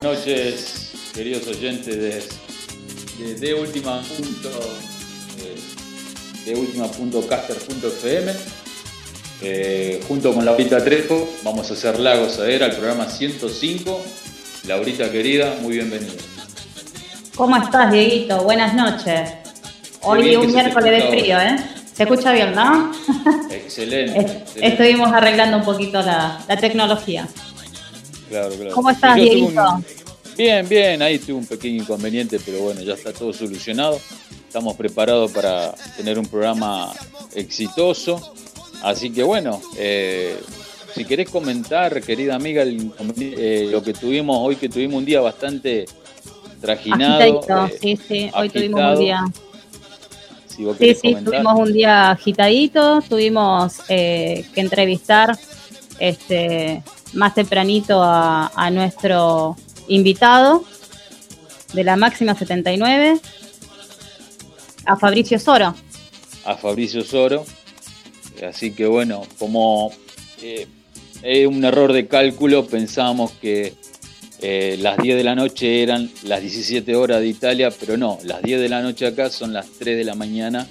Buenas noches, queridos oyentes de, de, última punto, de, última punto caster.fm. Eh, junto con Laurita Trejo vamos a hacer La Gozadera, el programa 105. Laurita querida, muy bienvenida. ¿Cómo estás, Dieguito? Buenas noches. Hoy un miércoles de frío, ¿eh? ¿Se escucha bien, no? Excelente. Es- excelente. Estuvimos arreglando un poquito la, la tecnología. Claro, claro. ¿Cómo estás, Dieguito? un- Bien, bien, ahí tuve un pequeño inconveniente, pero bueno, ya está todo solucionado. Estamos preparados para tener un programa exitoso. Así que bueno, eh, si querés comentar, querida amiga, el eh, lo que tuvimos hoy, que tuvimos un día bastante trajinado. Eh, sí, sí. Hoy tuvimos un día. si vos Sí, sí, comentar. tuvimos un día agitadito. Tuvimos eh, que entrevistar este más tempranito a, a nuestro invitado de la máxima 79, a Fabricio Soro. a Fabricio Soro. Así que bueno, como eh, es un error de cálculo, pensábamos que eh, las 10 de la noche eran las 17 horas de Italia, pero no, las 10 de la noche acá son las 3 de la mañana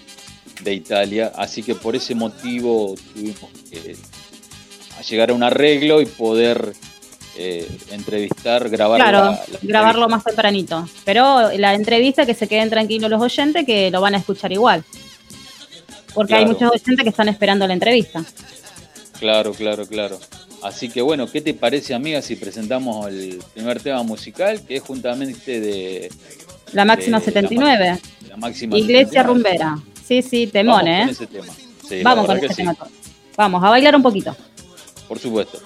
de Italia, así que por ese motivo tuvimos que llegar a un arreglo y poder eh, entrevistar, grabar Claro, la- la grabarlo más tempranito. Pero la entrevista que se queden tranquilos los oyentes que lo van a escuchar igual. Porque hay muchos oyentes que están esperando la entrevista. Claro, claro, claro. Así que bueno, ¿qué te parece, amiga, si presentamos el primer tema musical, que es juntamente de, La máxima de 79. la, la máxima Iglesia 79? rumbera. Sí, sí, temón, Vamos ¿eh? con ese tema. Sí, Vamos con ese sí, tema. Vamos, a bailar un poquito. Por supuesto.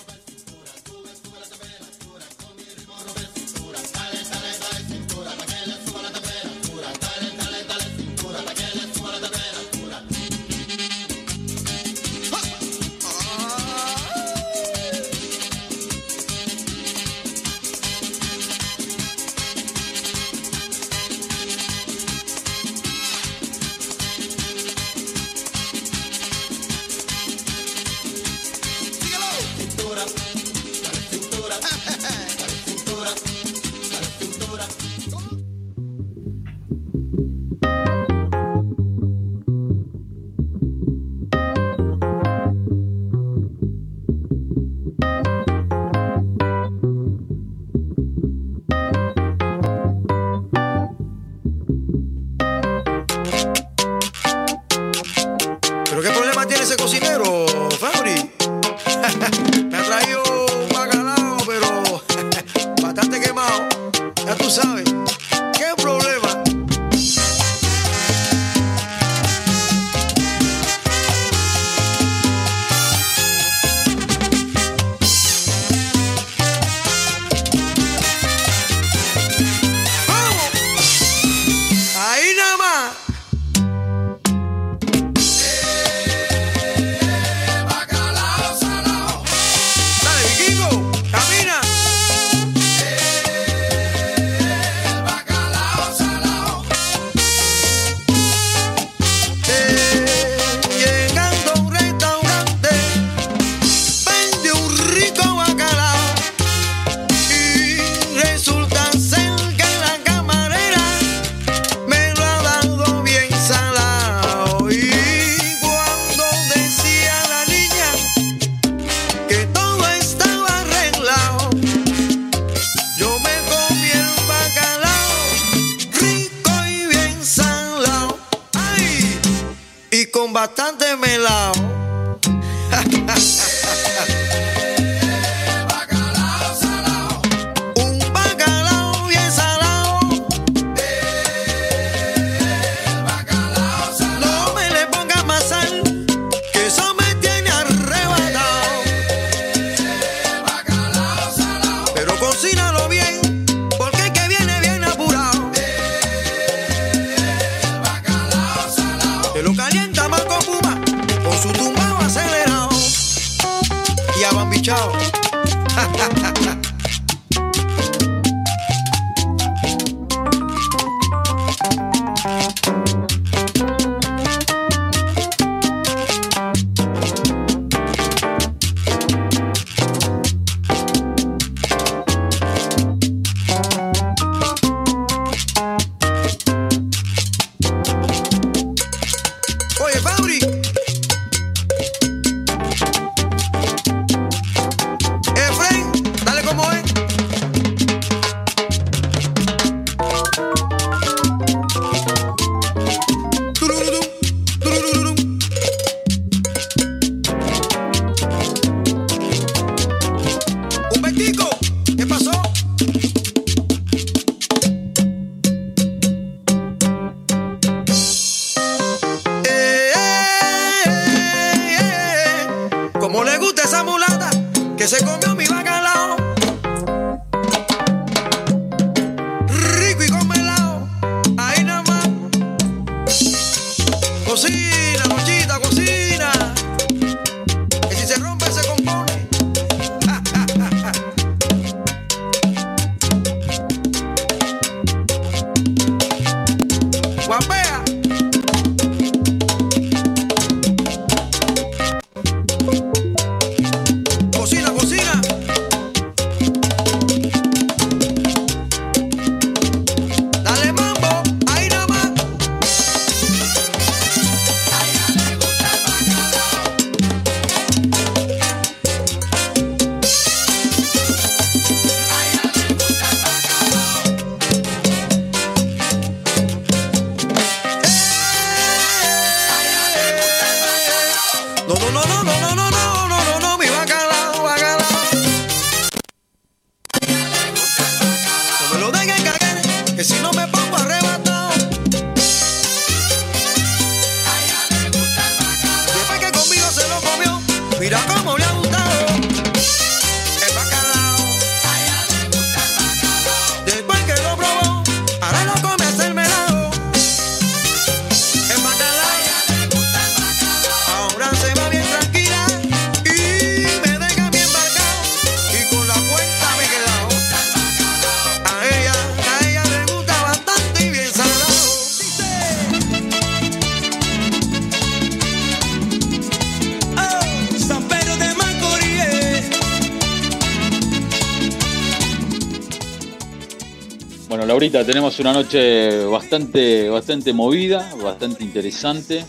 Tenemos una noche bastante, bastante movida, bastante interesante,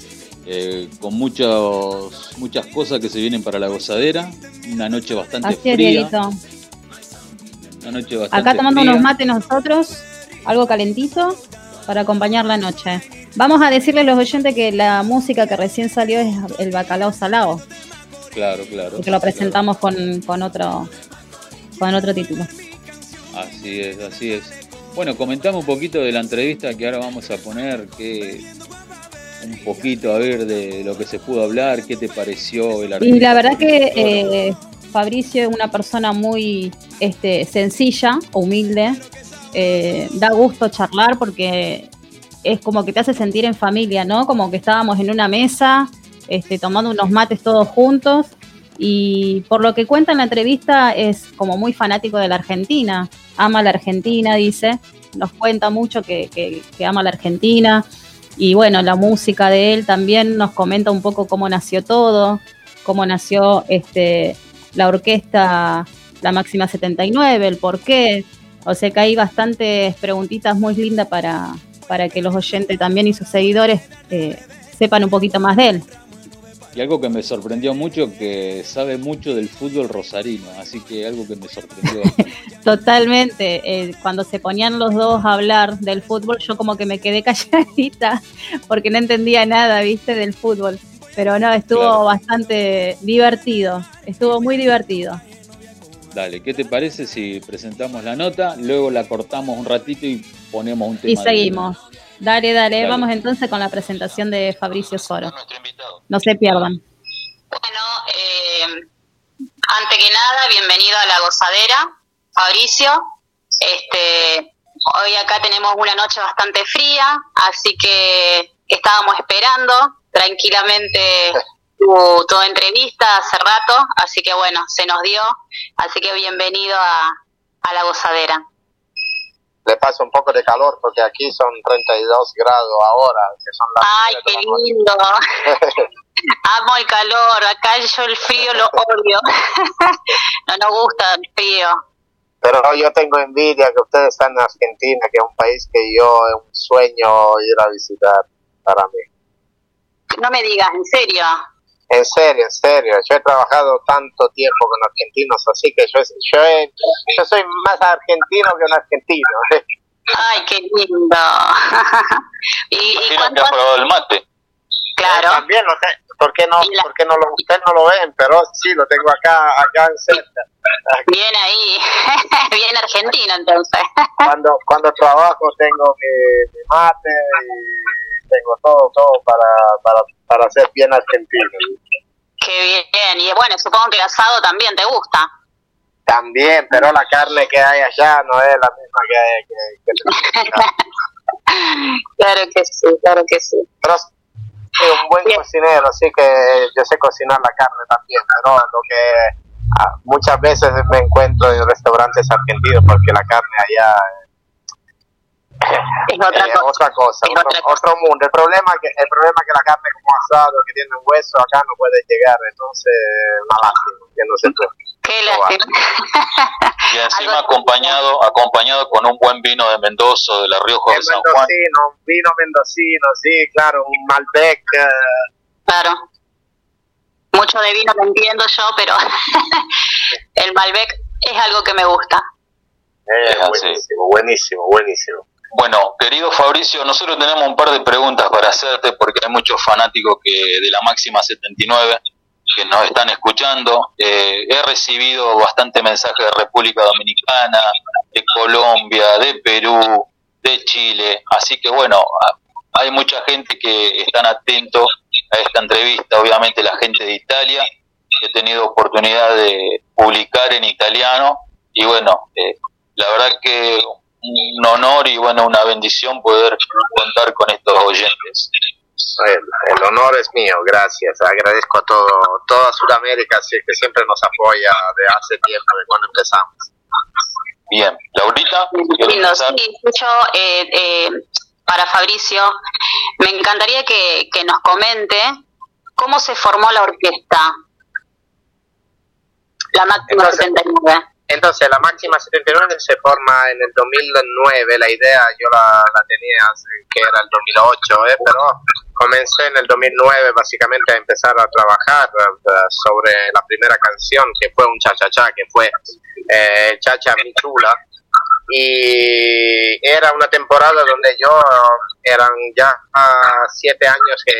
eh, con muchos, muchas cosas que se vienen para la gozadera. Una noche bastante Así es, fría. Dieguito. Una noche bastante Acá tomando fría. unos mates nosotros, algo calentito, para acompañar la noche. Vamos a decirle a los oyentes que la música que recién salió es el bacalao salado, Claro, claro. porque lo presentamos con, con otro con otro título. Así es, así es. Bueno, comentame un poquito de la entrevista que ahora vamos a poner, que un poquito a ver de lo que se pudo hablar, qué te pareció el Y artista. la verdad que eh, Fabricio es una persona muy este, sencilla, humilde. eh, da gusto charlar porque es como que te hace sentir en familia, ¿no? Como que estábamos en una mesa, este, tomando unos mates todos juntos. Y por lo que cuenta en la entrevista, es como muy fanático de la Argentina. Ama la Argentina, dice. Nos cuenta mucho que, ama la Argentina. Y bueno, la música de él también nos comenta un poco cómo nació todo, cómo nació este, la orquesta La Máxima 79, el por qué. O sea que hay bastantes preguntitas muy lindas para, para que los oyentes también y sus seguidores eh, sepan un poquito más de él. Y algo que me sorprendió mucho, que sabe mucho del fútbol rosarino, así que algo que me sorprendió. Totalmente. eh, cuando se ponían los dos a hablar del fútbol, yo como que me quedé calladita porque no entendía nada, viste, del fútbol. Pero no, estuvo Claro. bastante divertido. Estuvo muy divertido. Dale, ¿qué te parece si presentamos la nota, luego la cortamos un ratito y ponemos un tema? Y de- seguimos. Dale, dale, Dale. Vamos entonces con la presentación de Fabricio Soro. No se pierdan. Bueno, eh, ante que nada, bienvenido a la gozadera, Fabricio. Este, hoy acá tenemos una noche bastante fría, así que estábamos esperando tranquilamente tu, tu entrevista hace rato, así que bueno, se nos dio, así que bienvenido a, a la gozadera. Le pasa un poco de calor porque aquí son 32 grados ahora, que son las Ay, qué la lindo. Amo el calor, acá yo el frío lo odio. no nos gusta el frío. Pero yo tengo envidia que ustedes están en Argentina, que es un país que yo es un sueño ir a visitar para mí. No me digas, en serio. En serio, en serio. Yo he trabajado tanto tiempo con argentinos, así que yo, yo, he- yo soy más argentino que un argentino. Ay, qué lindo. ¿Y, y que ha probado el mate. Claro. También lo sé. ¿Por qué no? La- ¿Por qué no lo, ustedes no lo ven? Pero sí, lo tengo acá, acá en cerca. Bien ahí. Bien argentino, entonces. cuando cuando trabajo tengo mi, mi mate y tengo todo todo para para para ser bien argentino Qué bien. Y bueno, supongo que el asado también te gusta. también pero la carne que hay allá no es la misma que hay que, que Claro que sí, claro que sí. pero soy un buen Bien. cocinero así que yo sé cocinar la carne también pero lo que ah, muchas veces me encuentro en restaurantes argentinos porque la carne allá Es otra Eh, cosa. otra cosa, Es otro, otra cosa. otro mundo. El problema que el problema es que la carne como asado que tiene un hueso acá no puede llegar, entonces una lástima que no se puede. Qué lástima. Y encima acompañado acompañado con un buen vino de Mendoza, de La Rioja de San Juan. un vino mendocino, sí, claro, un Malbec. eh, Claro. Mucho de vino no entiendo yo, pero el Malbec es algo que me gusta. eh, Es buenísimo, buenísimo, buenísimo. Bueno, querido Fabricio, nosotros tenemos un par de preguntas para hacerte porque hay muchos fanáticos que de la máxima 79 que nos están escuchando. Eh, he recibido bastante mensajes de República Dominicana, de Colombia, de Perú, de Chile. Así que bueno, hay mucha gente que están atentos a esta entrevista. Obviamente la gente de Italia. He tenido oportunidad de publicar en italiano y bueno, eh, la verdad que un honor y bueno, una bendición poder contar con estos oyentes. El, el honor es mío, gracias. Agradezco a todo, toda Sudamérica sí, que siempre nos apoya de hace tiempo, de cuando empezamos. Bien, Laurita, ¿quieres Lindo, sí, yo, eh, eh, para Fabricio, me encantaría que, que nos comente cómo se formó la orquesta, la máxima Entonces- 79. Entonces, la máxima 79 se forma en el 2009. La idea yo la, tenía que era el 2008, ¿eh? pero comencé en el 2009 básicamente a empezar a trabajar eh, sobre la primera canción que fue un cha-cha-cha, que fue eh, Chacha Mi Chula. Y era una temporada donde yo eran ya ah, siete años que,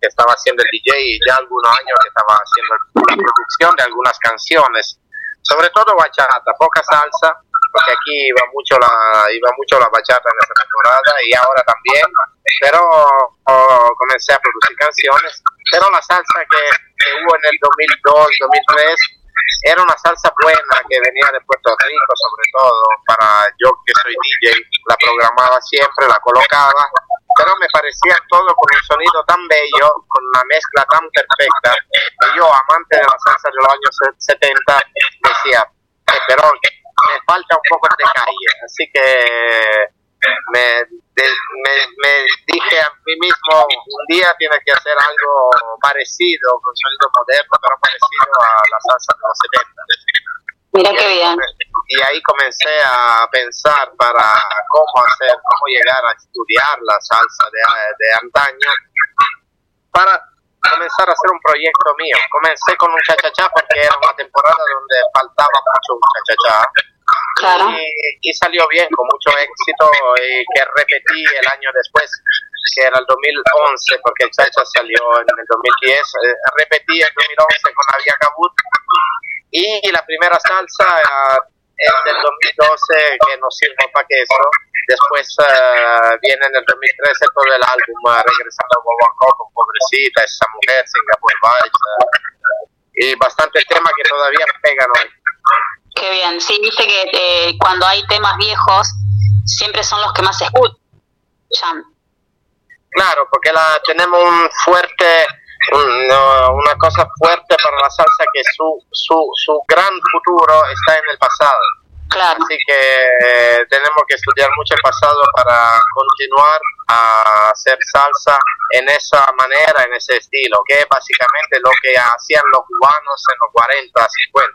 que estaba haciendo el DJ y ya algunos años que estaba haciendo la producción de algunas canciones sobre todo bachata, poca salsa, porque aquí iba mucho la iba mucho la bachata en esa temporada y ahora también, pero comencé a producir canciones, pero la salsa que hubo en el 2002, 2003 era una salsa buena que venía de Puerto Rico sobre todo para yo que soy DJ la programaba siempre la colocaba pero me parecía todo con un sonido tan bello con una mezcla tan perfecta que yo amante de la salsa de los años 70 decía eh, pero me falta un poco de calle así que me, me, me, dije a mí mismo, un día tienes que hacer algo parecido, con sonido moderno, pero parecido a la salsa de los 70. Mira qué bien. Y ahí comencé a pensar para cómo hacer, cómo llegar a estudiar la salsa de, de antaño, para comenzar a hacer un proyecto mío. Comencé con un cha-cha-cha porque era una temporada donde faltaba mucho un cha-cha-cha Claro. y, y salió bien, con mucho éxito, y que repetí el año después, que era el 2011, porque el Chacha salió en el 2010, eh, repetí el 2011 con la Vía Cabut, y la primera salsa eh, es del 2012, que no sirve para que eso, después eh, viene en el 2013 todo el álbum, eh, regresando a Bobo con Pobrecita, Esa Mujer, Singapore Vibes, eh, y bastante temas que todavía pegan hoy. Qué bien. Sí, viste que eh, cuando hay temas viejos, siempre son los que más se escuchan. Claro, porque la, tenemos un fuerte, un- no, una cosa fuerte para la salsa que su, su, su gran futuro está en el pasado. Claro. Así que eh, tenemos que estudiar mucho el pasado para continuar a hacer salsa en esa manera, en ese estilo, que es básicamente lo que hacían los cubanos en los 40, 50.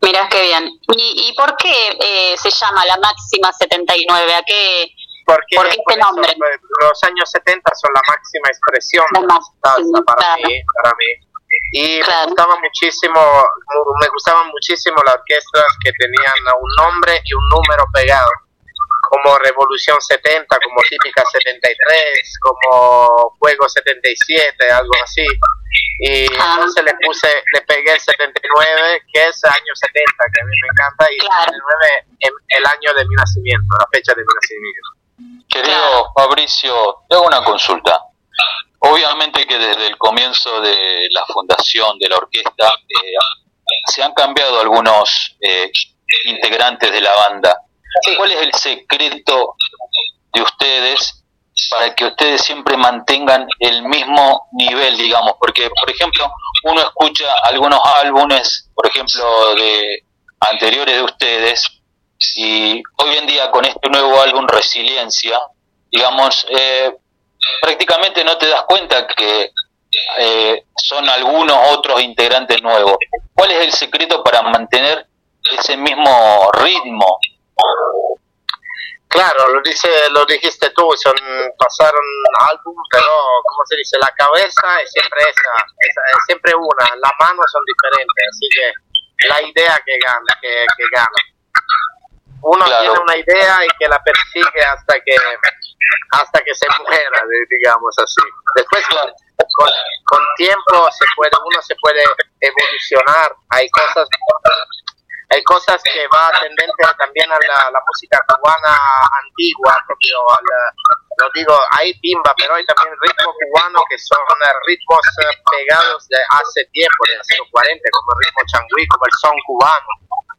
Mirá qué bien. ¿Y, y por qué eh, se llama la máxima 79? ¿A qué? Porque ¿Por qué este nombre? los años 70 son la máxima expresión La de la máxima, para claro. mí, para mí. Y Claro. me gustaba muchísimo, mu- me gustaban muchísimo las orquestas que tenían un nombre y un número pegado, como Revolución 70, como Típica 73, como Fuego 77, algo así. Y Ah. entonces le puse, le pegué el 79, que es año 70, que a mí me encanta, y Claro. 79 en el año de mi nacimiento, la fecha de mi nacimiento. Querido Fabricio, te hago una consulta. Obviamente que desde el comienzo de la fundación de la orquesta eh, se han cambiado algunos eh, integrantes de la banda. ¿Cuál es el secreto de ustedes para que ustedes siempre mantengan el mismo nivel, digamos? Porque, por ejemplo, uno escucha algunos álbumes, por ejemplo, de anteriores de ustedes, y hoy en día con este nuevo álbum Resiliencia, digamos, eh, prácticamente no te das cuenta que eh, son algunos otros integrantes nuevos. ¿Cuál es el secreto para mantener ese mismo ritmo? Claro, lo dice, lo dijiste tú, pasaron álbum, pero como se dice, la cabeza es siempre esa, esa, es siempre una, las manos son diferentes, así que la idea que gana, que gana. Uno Claro. tiene una idea y que la persigue hasta que hasta que se muera, digamos así. Después con, con, con tiempo se puede, uno se puede evolucionar, hay cosas hay cosas que va tendente también a la, la música cubana antigua, propio lo digo, hay timba, pero hay también ritmo cubano que son eh, ritmos eh, pegados de hace tiempo, de hace los 40, como el ritmo changüí, como el son cubano.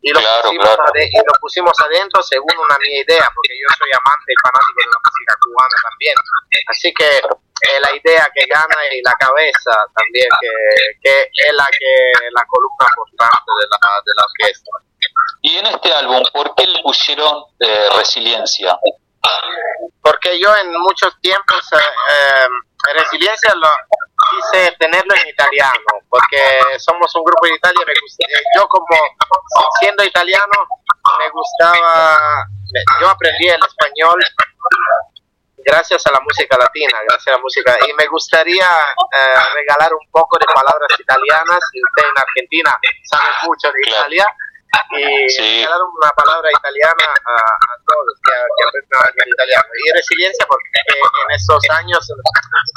Y lo, Claro, pusimos, claro. ade- y lo pusimos adentro según una mía idea, porque yo soy amante y fanático de la música cubana también. Así que eh, la idea que gana y la cabeza también, que, que es la que la columna portante de la, de la orquesta. Y en este álbum, ¿por qué le pusieron eh, Resiliencia? Porque yo en muchos tiempos eh, eh, resiliencia lo quise tenerlo en italiano, porque somos un grupo de Italia. Me gusta- eh, yo como siendo italiano me gustaba, yo aprendí el español gracias a la música latina, gracias a la música. Y me gustaría eh, regalar un poco de palabras italianas. Usted en Argentina sabe mucho de. Italia. Y Sí. una palabra italiana a, a todos que, que aprendan de italiano. Y resiliencia, porque en estos años,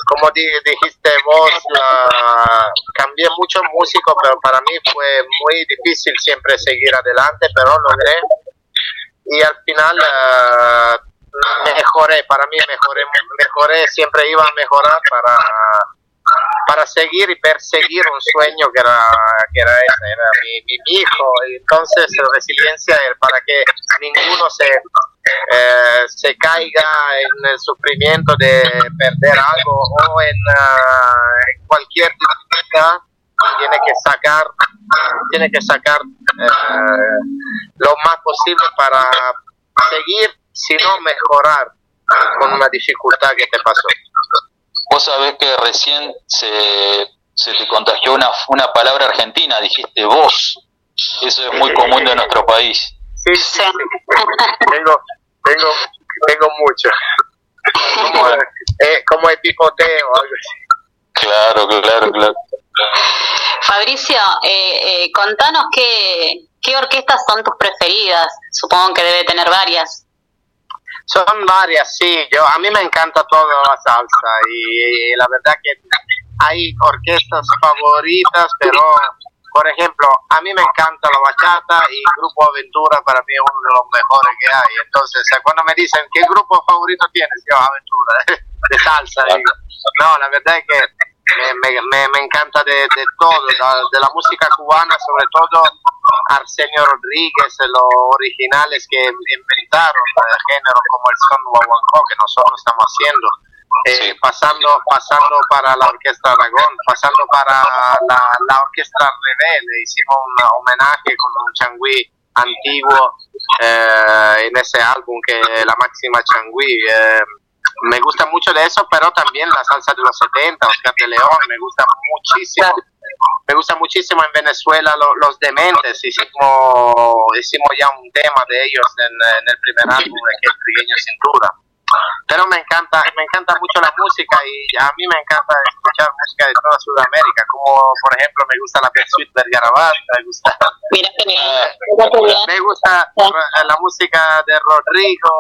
como di- dijiste vos, la- cambié mucho músico, pero para mí fue muy difícil siempre seguir adelante, pero logré. Y al final eh, mejoré, para mí mejoré, mejoré, siempre iba a mejorar para, para seguir y perseguir un sueño que era, que era ese, era mi, hijo. Y entonces resiliencia es para que ninguno se, eh, se caiga en el sufrimiento de perder algo o en, ah, en cualquier dificultad tiene que sacar tiene que sacar eh, lo más posible para seguir sino mejorar con una dificultad que te pasó Vos sabés que recién se, se te contagió una, una palabra argentina, dijiste vos. Eso es muy común de nuestro país. sí, sí, sí. tengo tengo tengo mucho como, eh, como algo así. Claro, claro, claro. Fabricio, eh, eh, contanos qué, qué orquestas son tus preferidas. Supongo que debe tener varias. Son varias, sí. Yo a mí me encanta toda la salsa y, la verdad que hay orquestas favoritas, pero por ejemplo, a mí me encanta la bachata y Grupo Aventura para mí es uno de los mejores que hay. Entonces, eh, cuando me dicen qué grupo favorito tienes, yo Aventura de salsa. No, la verdad es que me, me, me, me encanta de, de todo, de la música cubana, sobre todo Arsenio Rodríguez, los originales que inventaron el género como el son guaguancó que nosotros estamos haciendo, eh, pasando pasando para la Orquesta Aragón, pasando para la, la Orquesta Rebelde, hicimos un homenaje con un changüí antiguo eh, en ese álbum que es la máxima changüí. eh, me gusta mucho de eso, pero también la salsa de los 70, Oscar de León, me gusta muchísimo. Me gusta muchísimo en Venezuela lo- los dementes, hicimos, hicimos ya un tema de ellos en, en el primer álbum de que es Trigueño Cintura. Pero me encanta, me encanta mucho la música y a mí me encanta escuchar música de toda Sudamérica, como por ejemplo me gusta la Suite Vergarabat, me gusta Mira bien. me gusta eh, la música de Rodrigo,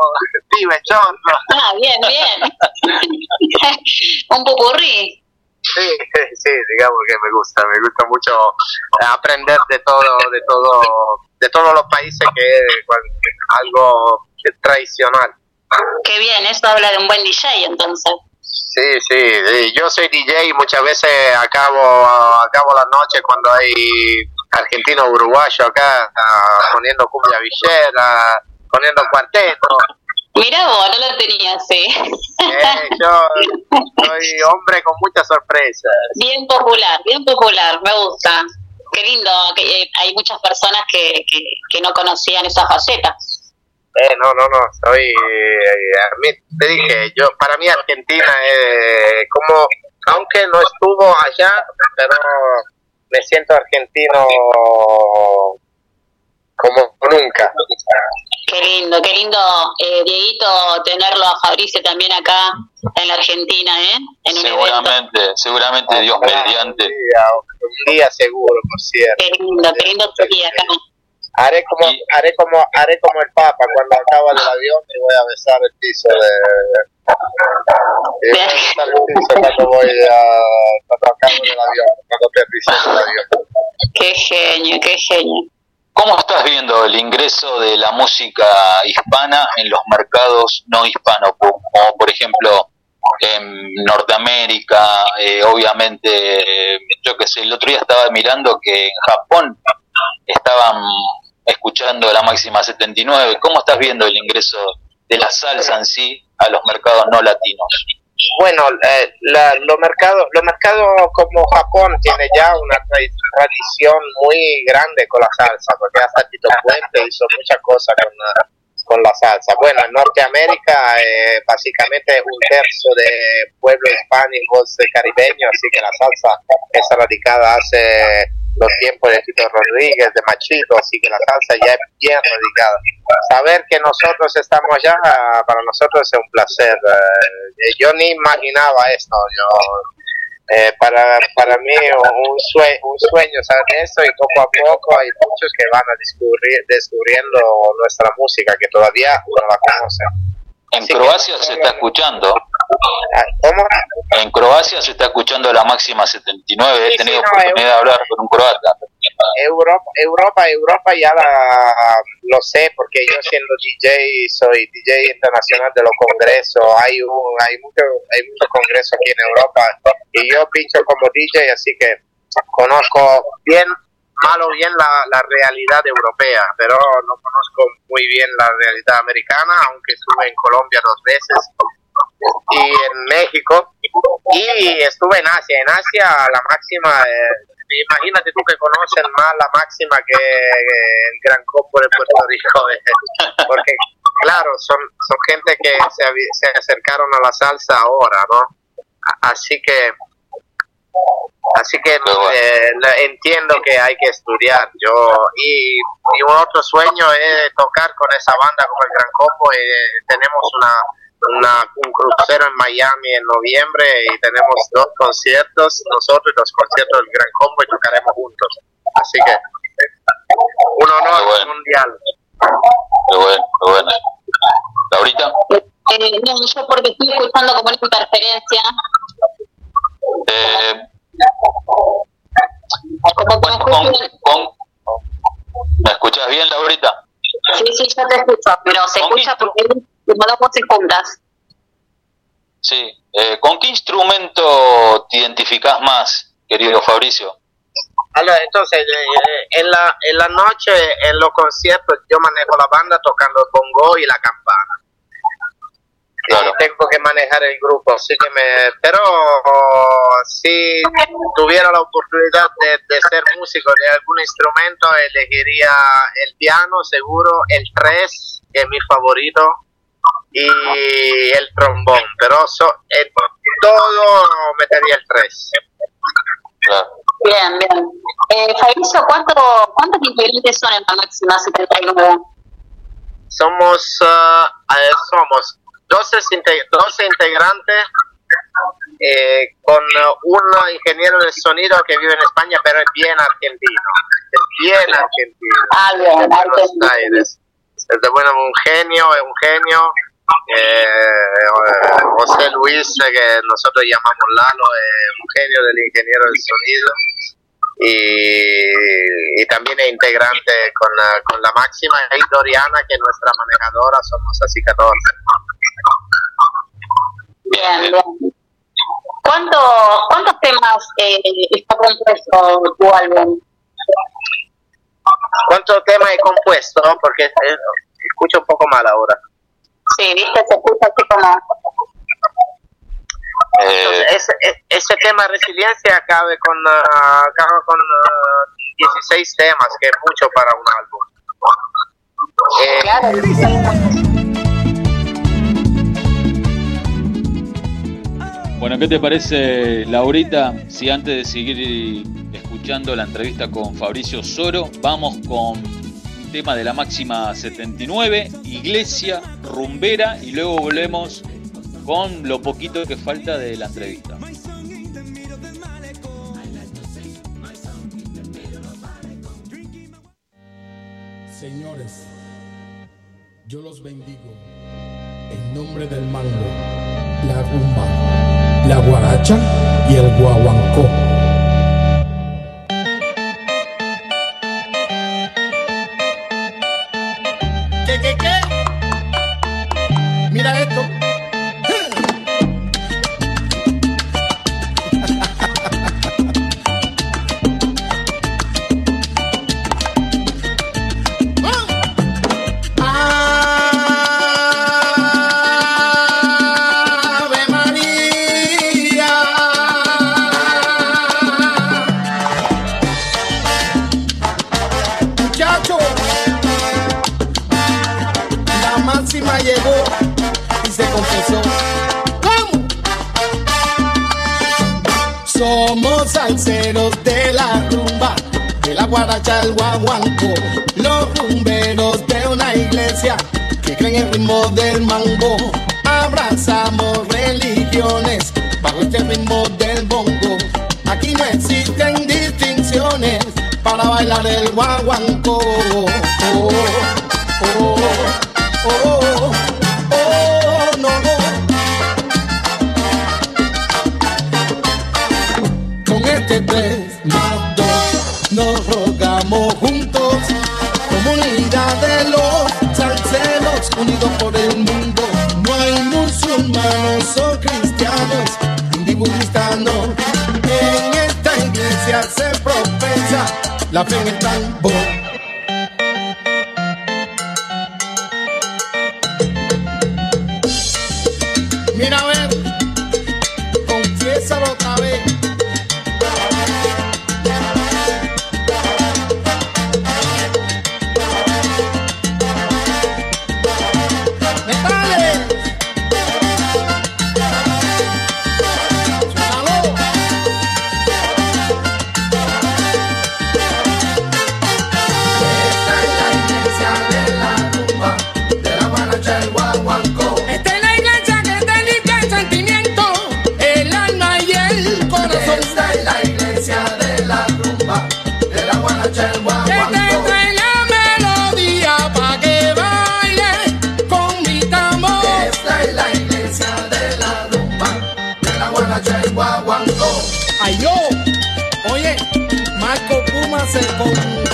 Pibe Chorro. Ah, bien, bien. Un pupurrí. Sí, sí, digamos que me gusta, me gusta mucho eh, aprender de todo, de todo, de todos los países que es algo tradicional. Qué bien, eso habla de un buen DJ entonces. Sí, sí, sí, yo soy DJ y muchas veces acabo, acabo la noche cuando hay argentino uruguayo acá ah, poniendo cumbia villera, poniendo cuarteto. Mira vos, no lo tenía así. Eh, yo soy hombre con muchas sorpresas. Bien popular, bien popular, me gusta. Qué lindo, que eh, hay muchas personas que, que, que no conocían esa faceta. Eh, no, no, no, soy, eh, a mí, te dije, yo, para mí Argentina es como, aunque no estuvo allá, pero me siento argentino como nunca. Qué lindo, qué lindo, eh, Dieguito, tenerlo a Fabricio también acá en la Argentina, ¿eh? En un evento. Seguramente, seguramente Dios mediante. Un día, un día seguro, por cierto. Qué lindo, qué lindo sería acá. Haré como, Y- haré como, haré como el Papa, cuando acaba del avión y voy a besar el piso de... y voy a besar el piso cuando voy a... cuando acabo del avión, cuando aterrizo del avión. Qué genio, qué genio. ¿Cómo estás viendo el ingreso de la música hispana en los mercados no hispanos? Como por ejemplo en Norteamérica, eh, obviamente, yo que sé, el otro día estaba mirando que en Japón estaban escuchando la máxima 79. ¿Cómo estás viendo el ingreso de la salsa en sí a los mercados no latinos? Bueno, eh, los mercados los mercados como Japón tiene ya una tra- tradición muy grande con la salsa, porque hasta Tito Puente hizo muchas cosas con, la- salsa. Bueno, en Norteamérica eh, básicamente un tercio de pueblo hispánicos caribeños, así que la salsa es radicada hace los tiempos de Tito Rodríguez, de Machito, así que la salsa ya es bien radicada. Saber que nosotros estamos allá, para nosotros es un placer. Eh, yo ni imaginaba esto, yo eh, para, para mí un sueño, un sueño saber eso y poco a poco hay muchos que van a descubrir descubriendo nuestra música que todavía no la conocen. En Croacia se está escuchando. ¿Cómo? En Croacia se está escuchando la máxima 79. He tenido oportunidad de hablar con un croata. Europa, Europa, Europa ya la, lo sé porque yo siendo DJ soy DJ internacional de los congresos. Hay un, hay mucho, hay mucho congreso aquí en Europa y yo pincho como DJ, así que conozco bien malo bien la, la realidad europea, pero no conozco muy bien la realidad americana, aunque estuve en Colombia dos veces y en México y estuve en Asia. En Asia la máxima, eh, imagínate tú que conocen más la máxima que el Gran Copo de Puerto Rico, eh, porque claro, son, son gente que se, se acercaron a la salsa ahora, ¿no? Así que Así que eh, entiendo que hay que estudiar. Yo y, y, un otro sueño es tocar con esa banda como el Gran Copo. Eh, tenemos una, una, un crucero en Miami en noviembre y tenemos dos conciertos, nosotros y los conciertos del Gran Combo y tocaremos juntos. Así que un honor bueno. mundial. Qué bueno, qué bueno. ¿Laurita? Eh, no, yo porque estoy escuchando como una interferencia. Eh, Como que me con- con- ¿Me escuchas bien, Laurita? Sí, sí, yo te escucho, pero se ¿Con escucha qué? porque voces juntas. Sí. Eh, ¿Con qué instrumento te identificás más, querido Fabricio? Entonces, eh, en, la, en la noche, en los conciertos, yo manejo la banda tocando el bongo y la campana. Claro. Y tengo que manejar el grupo, así que me... Pero si tuviera la oportunidad de, de ser músico de algún instrumento, elegiría el piano, seguro, el tres, que es mi favorito, y el trombón. Pero so- todo metería el tres. Claro. Bien, bien. Eh, Fabricio, ¿cuánto, ¿cuántos integrantes son en la máxima 79? somos eh, somos 12, inte- 12 integrantes eh, con un ingeniero de sonido que vive en España pero es bien argentino es bien argentino Ah, bien, de Buenos. Aires es de bueno un genio es un genio eh, eh, José Luis eh, que nosotros llamamos Lalo es un genio del ingeniero del sonido y, y también es integrante con la, con la máxima y Doriana que es nuestra manejadora somos así 14 Bien, bien. ¿Cuánto, ¿Cuántos temas eh, está compuesto tu álbum? ¿cuántos temas he compuesto? porque eh, escucho un poco mal ahora Sí, viste, se escucha así como... Eh, ese, e- ese tema resiliencia acabe con ah, acaba con ah, 16 temas que es mucho para un álbum Eh, Claro, Bueno, ¿qué te parece, Laurita? Si antes de seguir escuchando la entrevista con Fabricio Soro, vamos con tema de la máxima 79, Iglesia Rumbera, y luego volvemos con lo poquito que falta de la entrevista. Señores, yo los bendigo en nombre del mango, la rumba, la guaracha y el guaguancó. Al guaguanco, los rumberos de una iglesia que creen el ritmo del mango. Abrazamos religiones bajo este ritmo del bongo. Aquí no existen distinciones para bailar el guaguanco. Oh, oh, oh, no, no. Con este tres más dos nos rogamos juntos. Comunidad de los salseros unidos por el mundo. No hay musulmanos o cristianos, no. En esta iglesia se profesa la fe en el tambor. Marco Puma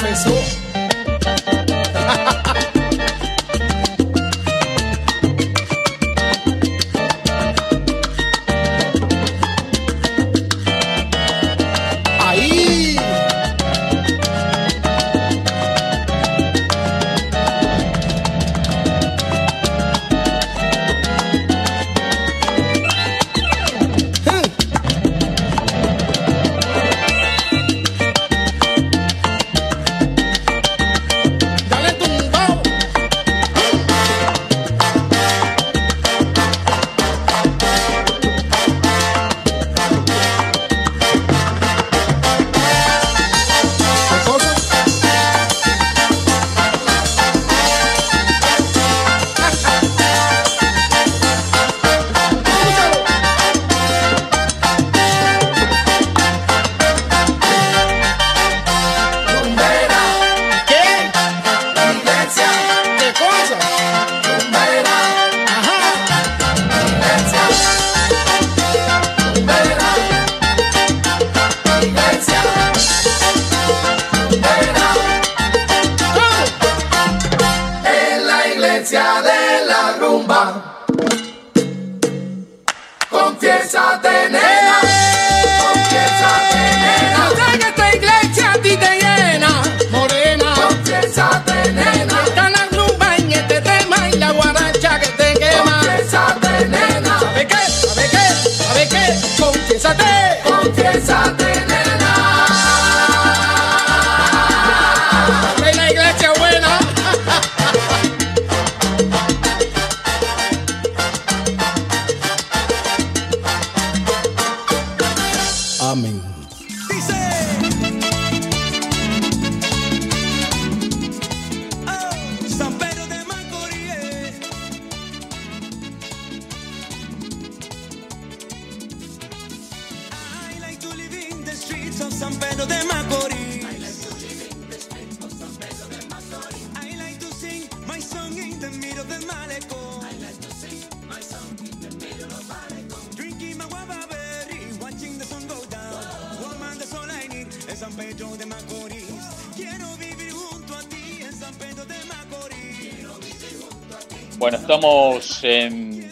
Bueno, estamos en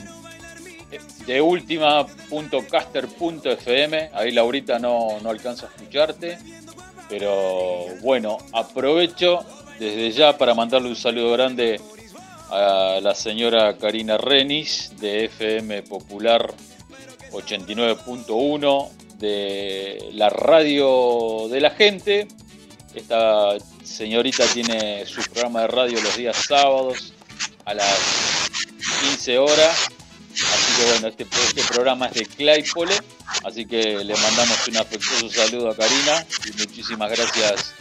de última.caster.fm. Ahí Laurita no, no alcanza a escucharte. Pero bueno, aprovecho desde ya para mandarle un saludo grande a la señora Karina Renis de FM Popular 89.1 de la radio de la gente. Esta señorita tiene su programa de radio los días sábados a las 15 horas. Así que bueno, este, este programa es de Claypole, así que le mandamos un afectuoso saludo a Karina y muchísimas gracias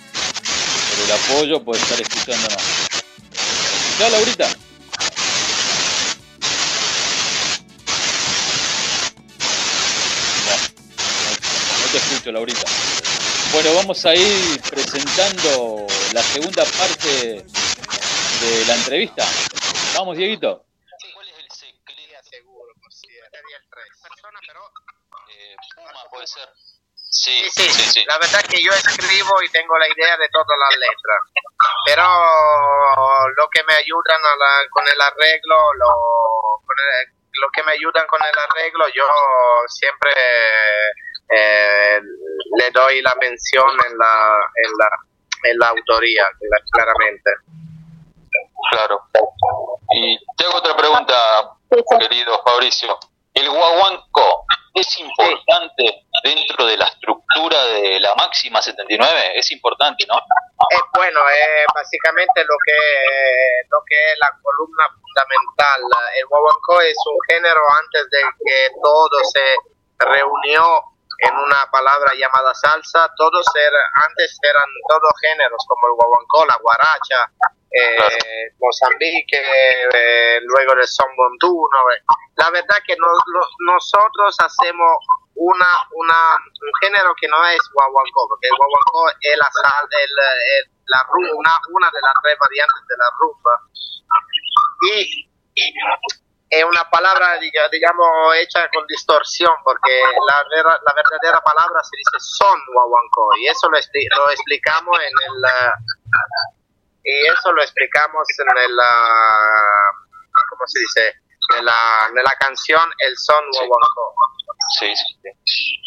por el apoyo, por estar escuchándonos. ¿Ya, Laurita? No, no te escucho, Laurita. Bueno, vamos a ir presentando la segunda parte de la entrevista. Vamos, Dieguito. ¿Cuál es el secreto? seguro, por si sería el 3. Persona, pero Eh, Puma puede ser. Sí, Sí, sí, sí, sí. La verdad que yo escribo y tengo la idea de todas las letras, pero lo que me ayudan a la- con el arreglo, lo, con el- lo que me ayudan con el arreglo, yo siempre eh, le doy la mención en la, en la, en la autoría, cla- claramente. Claro. Y te hago otra pregunta, querido Fabricio. ¿El guaguancó es importante dentro de la estructura de la máxima 79? Es importante, ¿no? Eh, bueno, eh, básicamente lo que, lo que es la columna fundamental. El guaguancó es un género antes de que todo se reunió en una palabra llamada salsa. Todos eran, antes eran todos géneros como el guaguancó, la guaracha, eh, Mozambique, eh, luego el son montuno. eh. La verdad que los- nosotros hacemos una, una, un género que no es guaguancó, porque el guaguancó es la sal, el, el- la ru- una, una de las tres variantes de la rumba. Y es una palabra, diga- digamos, hecha con distorsión, porque la, la verdadera palabra se dice son guaguancó, y eso lo, lo explicamos en el... y eso lo explicamos en el... ah, ¿Cómo se dice? En la, en la canción El son Sí. guaguancó. Sí, sí. sí.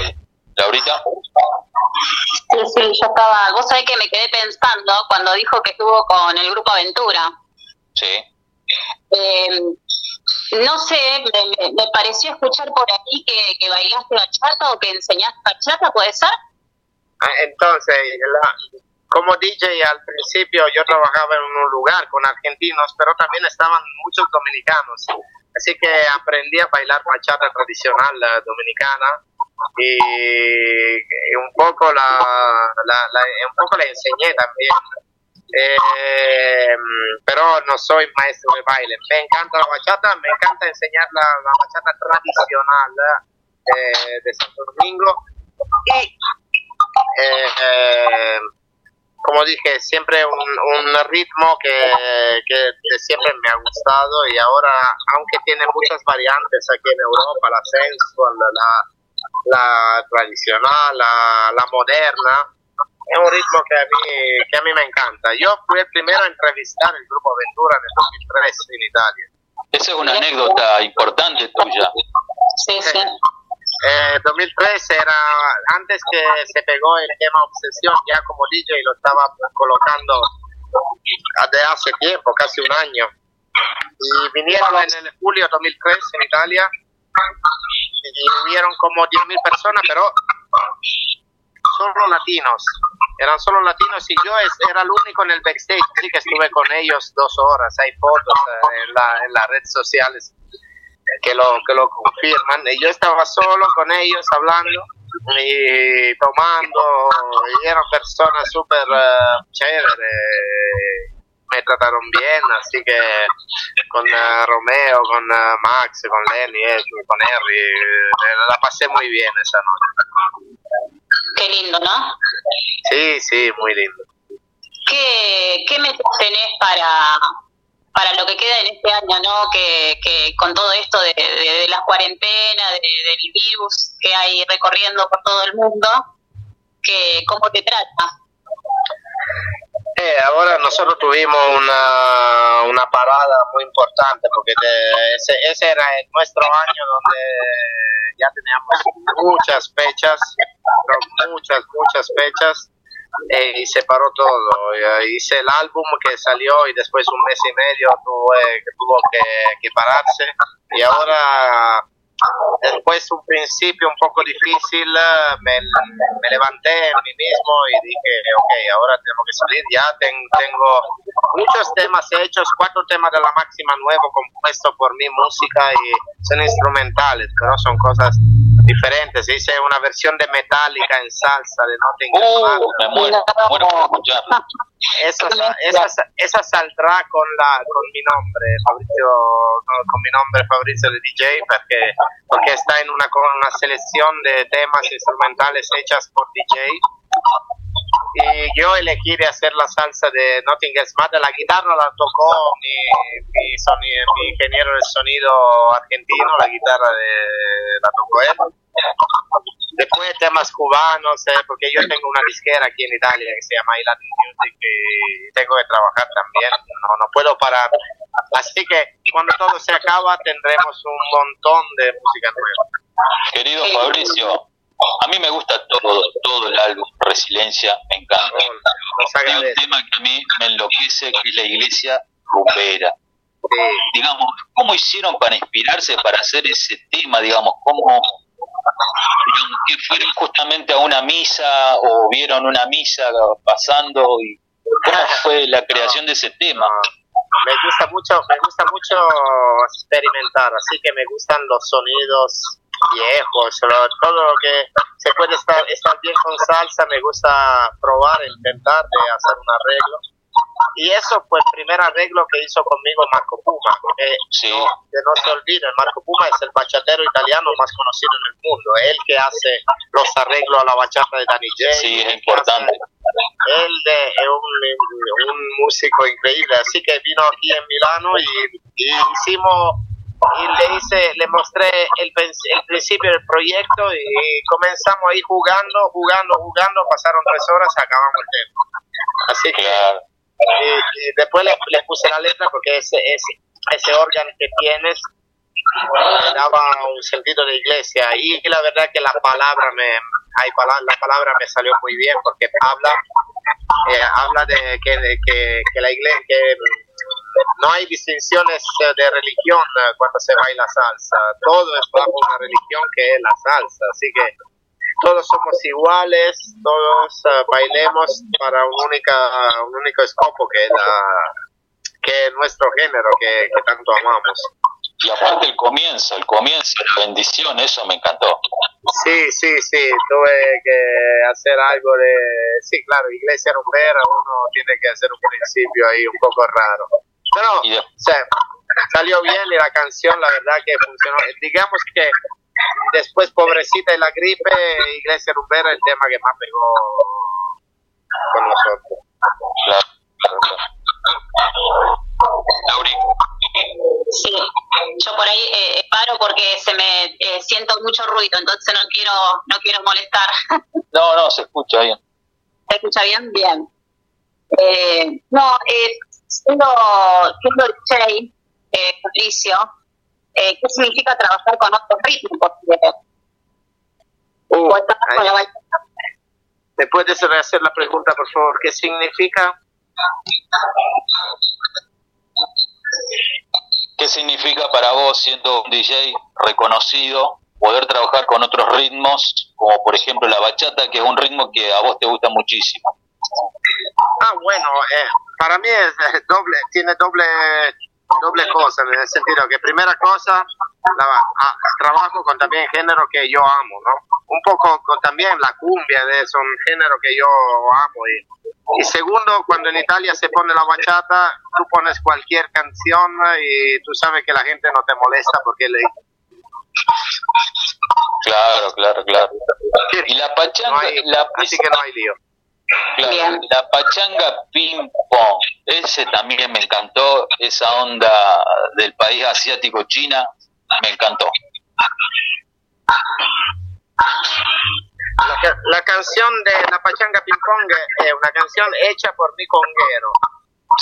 Eh, Laurita. Sí, sí, yo estaba, vos sabés que me quedé pensando cuando dijo que estuvo con el grupo Aventura. Sí. Eh, no sé, me, me- me pareció escuchar por ahí que, que bailaste bachata o que enseñaste bachata, ¿puede ser? Ah, Entonces, la- como DJ al principio yo trabajaba en un lugar con argentinos, pero también estaban muchos dominicanos. Así que aprendí a bailar bachata tradicional eh, dominicana y, y un poco la, la- la- un poco la enseñé también. Eh, pero no soy maestro de baile. Me encanta la bachata, me encanta enseñar la, la bachata tradicional eh, de Santo Domingo. Y eh, eh, como dije, siempre un, un ritmo que, que, que siempre me ha gustado y ahora, aunque tiene muchas variantes aquí en Europa, la sensual, la, la tradicional, la, la moderna, es un ritmo que a, mí, que a mí me encanta. Yo fui el primero a entrevistar el grupo Aventura en el 2003 en Italia. Esa es una anécdota importante tuya. Sí, sí. Eh, 2003 era antes que se pegó el tema Obsesión, ya como DJ lo estaba colocando hace tiempo, casi un año. Y vinieron en el julio 2003 en Italia y vieron como 10.000 personas, pero solo latinos. Eran solo latinos y yo era el único en el backstage, así que estuve con ellos dos horas. Hay fotos eh, en, la, en las redes sociales que lo, que lo confirman. Y yo estaba solo con ellos hablando y tomando, y eran personas súper eh, chéveres. Me trataron bien, así que con eh, Romeo, con eh, Max, con Lenny, con Harry, eh, la pasé muy bien esa noche. Qué lindo, ¿no? Sí, sí, muy lindo. ¿Qué, qué metas tenés para, para lo que queda en este año, ¿no? Que, con todo esto de, de, de las cuarentenas, de, del virus que hay recorriendo por todo el mundo, que, ¿cómo te trata? Eh, ahora nosotros tuvimos una, una parada muy importante porque de- ese, ese era nuestro año donde ya teníamos muchas fechas, muchas, muchas fechas eh, y se paró todo. Eh, hice el álbum que salió y después un mes y medio tuve, tuvo que, que pararse y ahora Después, un principio un poco difícil, eh, me, me levanté en mí mismo y dije, ok, ahora tengo que salir. Ya ten- tengo muchos temas hechos, cuatro temas de la máxima nuevo compuesto por mi música y son instrumentales, pero son cosas diferentes. Hice una versión de Metallica en salsa de Nothing Else Uh, me muero, me muero por escucharlo. esa, esa, esa saldrá con la con mi nombre Fabrizio con, con mi nombre Fabrizio de DJ porque porque está en una con una selección de temas instrumentales hechas por DJ y yo elegí de hacer la salsa de Nothing Else Matters la guitarra la tocó mi, mi, soni- mi ingeniero de sonido argentino la guitarra de, la tocó él Después temas cubanos, eh, porque yo tengo una disquera aquí en Italia que se llama Latin Music y tengo que trabajar también, no, no puedo parar. Así que cuando todo se acaba tendremos un montón de música nueva. Querido Fabricio, a mí me gusta todo, todo el álbum, Resiliencia, me encanta. Hay un tema que a mí me enloquece, que es la iglesia rumbera. Digamos, ¿cómo hicieron para inspirarse para hacer ese tema? Digamos, ¿cómo digamos, que fueron justamente a una misa o vieron una misa pasando y cómo fue la creación de ese tema? me gusta mucho, me gusta mucho experimentar, así que me gustan los sonidos viejos, lo- todo lo que se puede estar, estar bien con salsa, me gusta probar, intentar de hacer un arreglo. Y eso fue el primer arreglo que hizo conmigo Marco Puma. porque Sí. no, que no se olviden, Marco Puma es el bachatero italiano más conocido en el mundo. Él que hace los arreglos a la bachata de Danny J. Sí, es que importante. hace- él es un, un músico increíble, así que vino aquí en Milano y, y hicimos y le hice, le mostré el, el principio del proyecto y comenzamos ahí jugando, jugando, jugando, pasaron tres horas y acabamos el tema. Así que y, y después le, le puse la letra porque ese, ese, ese órgano que tienes me daba un sentido de iglesia y la verdad que la palabra me hay pala- la palabra me salió muy bien porque habla eh, habla de que, de que, que la iglesia que no hay distinciones de religión eh, cuando se baila salsa todo es bajo una religión que es la salsa así que todos somos iguales todos eh, bailemos para un única un único escopo que es la que es nuestro género que, que tanto amamos Y aparte el comienzo, el comienzo, la bendición, eso me encantó. Sí, sí, sí, tuve que hacer algo de, sí, claro, iglesia rumbera, uno tiene que hacer un principio ahí un poco raro. Pero, Y de- o sea, salió bien y la canción, la verdad que funcionó. Digamos que después Pobrecita y la gripe, iglesia rumbera, el tema que más pegó con nosotros. Claro. Lauri, Sí, yo por ahí eh, paro porque se me eh, siento mucho ruido, entonces no quiero no quiero molestar. no, no, se escucha bien. ¿Se escucha bien? Bien. Eh, no, eh, siendo, siendo DJ, eh, Patricio, eh, ¿qué significa trabajar con otros ritmos? Porque Uh, con la. ¿Me puedes hacer la pregunta, por favor? ¿Qué significa? ¿Qué significa para vos, siendo un DJ reconocido, poder trabajar con otros ritmos, como por ejemplo la bachata, que es un ritmo que a vos te gusta muchísimo? Ah, bueno, eh, para mí es eh, doble, tiene doble, doble cosa, en el sentido que primera cosa, la- ah, trabajo con también género que yo amo, ¿no? Un poco con también la cumbia, de, es un género que yo amo. Y, y segundo, cuando en Italia se pone la bachata, tú pones cualquier canción y tú sabes que la gente no te molesta porque le... Claro, claro, claro. Y la no pachanga, hay- la, así que no hay lío. Claro, Bien. la pachanga ping pong, ese también me encantó, esa onda del país asiático China, me encantó. La, la canción de La Pachanga Ping Pong es una canción hecha por mi conguero.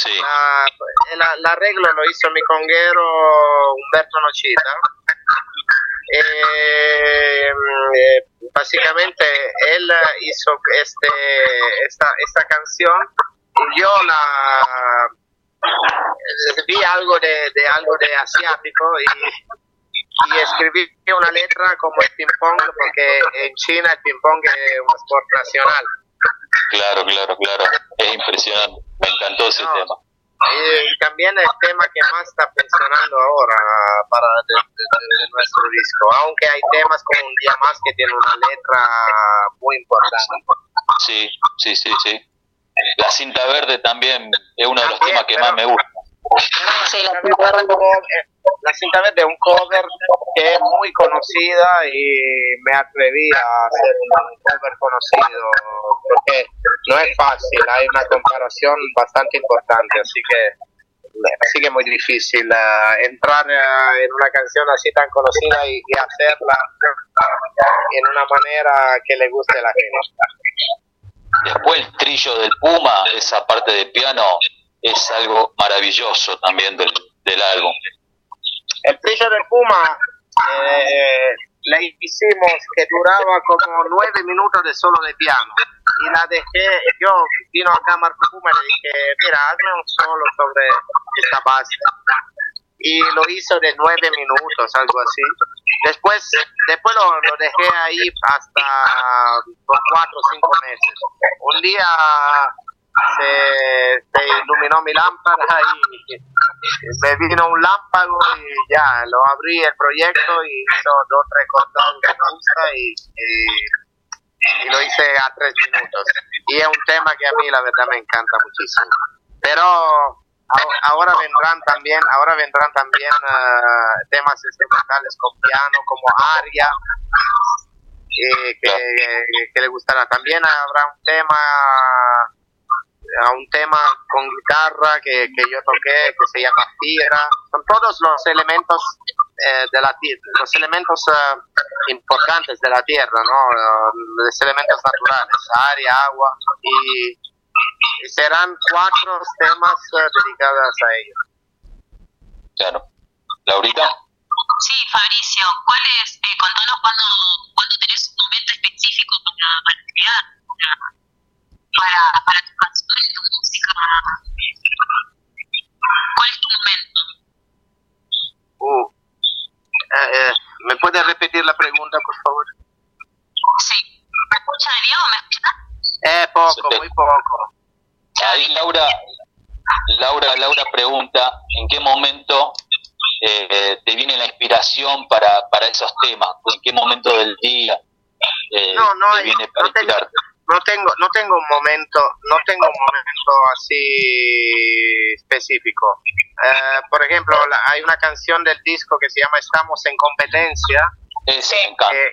Sí, La, el, el arreglo lo hizo mi conguero Humberto Nocita. Eh, eh, básicamente él hizo este esta, esta canción y yo la vi algo de, de algo de asiático y y escribí una letra como el ping pong, porque en China el ping pong es un sport nacional. Claro, claro, claro. Es impresionante. Me encantó ese No. tema. Y también el tema que más está funcionando ahora para de, de- de nuestro disco, aunque hay temas como Un Día Más que tiene una letra muy importante. Sí, sí, sí, sí. La cinta verde también es uno de los También, temas que pero- más me gusta. Sí, la La cinta verde. Es un cover que es muy conocida y me atreví a hacer un cover conocido porque no es fácil, hay una comparación bastante importante, así que así que es muy difícil eh, entrar eh, en una canción así tan conocida y, hacerla en una manera que le guste a la gente. Después el trillo del Puma, esa parte de piano, es algo maravilloso también del, del álbum. El trillo del Puma eh, hicimos que duraba como nueve minutos de solo de piano y la dejé, yo vino acá Marco Puma y le dije, mira, hazme un solo sobre esta base y lo hizo de nueve minutos, algo así. Después, después lo, lo dejé ahí hasta por cuatro o cinco meses. Un día se, se iluminó mi lámpara y me vino un lámpago y ya, lo abrí el proyecto y hizo dos, tres que me gusta y, y, y lo hice a tres minutos. Y es un tema que a mí la verdad me encanta muchísimo. Pero ahora vendrán también, ahora vendrán también eh, temas instrumentales con piano como Aria, eh, que, que le gustará. También habrá un tema a un tema con guitarra que, que yo toqué que se llama Tierra. Son todos los elementos eh, de la tierra, los elementos eh, importantes de la tierra, ¿no? Los elementos naturales, aire, agua y, y serán cuatro temas eh, dedicados a ellos. Claro. Laurita, Sí, Fabricio, ¿cuál es? Eh, contanos cuando, cuando tenés un momento específico para, para crear, para, para, para tus canciones, tu música. ¿Cuál es tu momento? Uh. Eh, eh, ¿Me puedes repetir la pregunta, por favor? Sí. ¿Me escucha Diego? ¿Me escucha? Eh, poco, muy poco. ahí Laura, Laura, Laura pregunta en qué momento eh, te viene la inspiración para, para esos temas, en qué momento del día eh, No, no te viene para no tengo- inspirarte. No tengo no tengo un momento no tengo un momento así específico Eh, por ejemplo la- hay una canción del disco que se llama estamos en competencia encanta. que,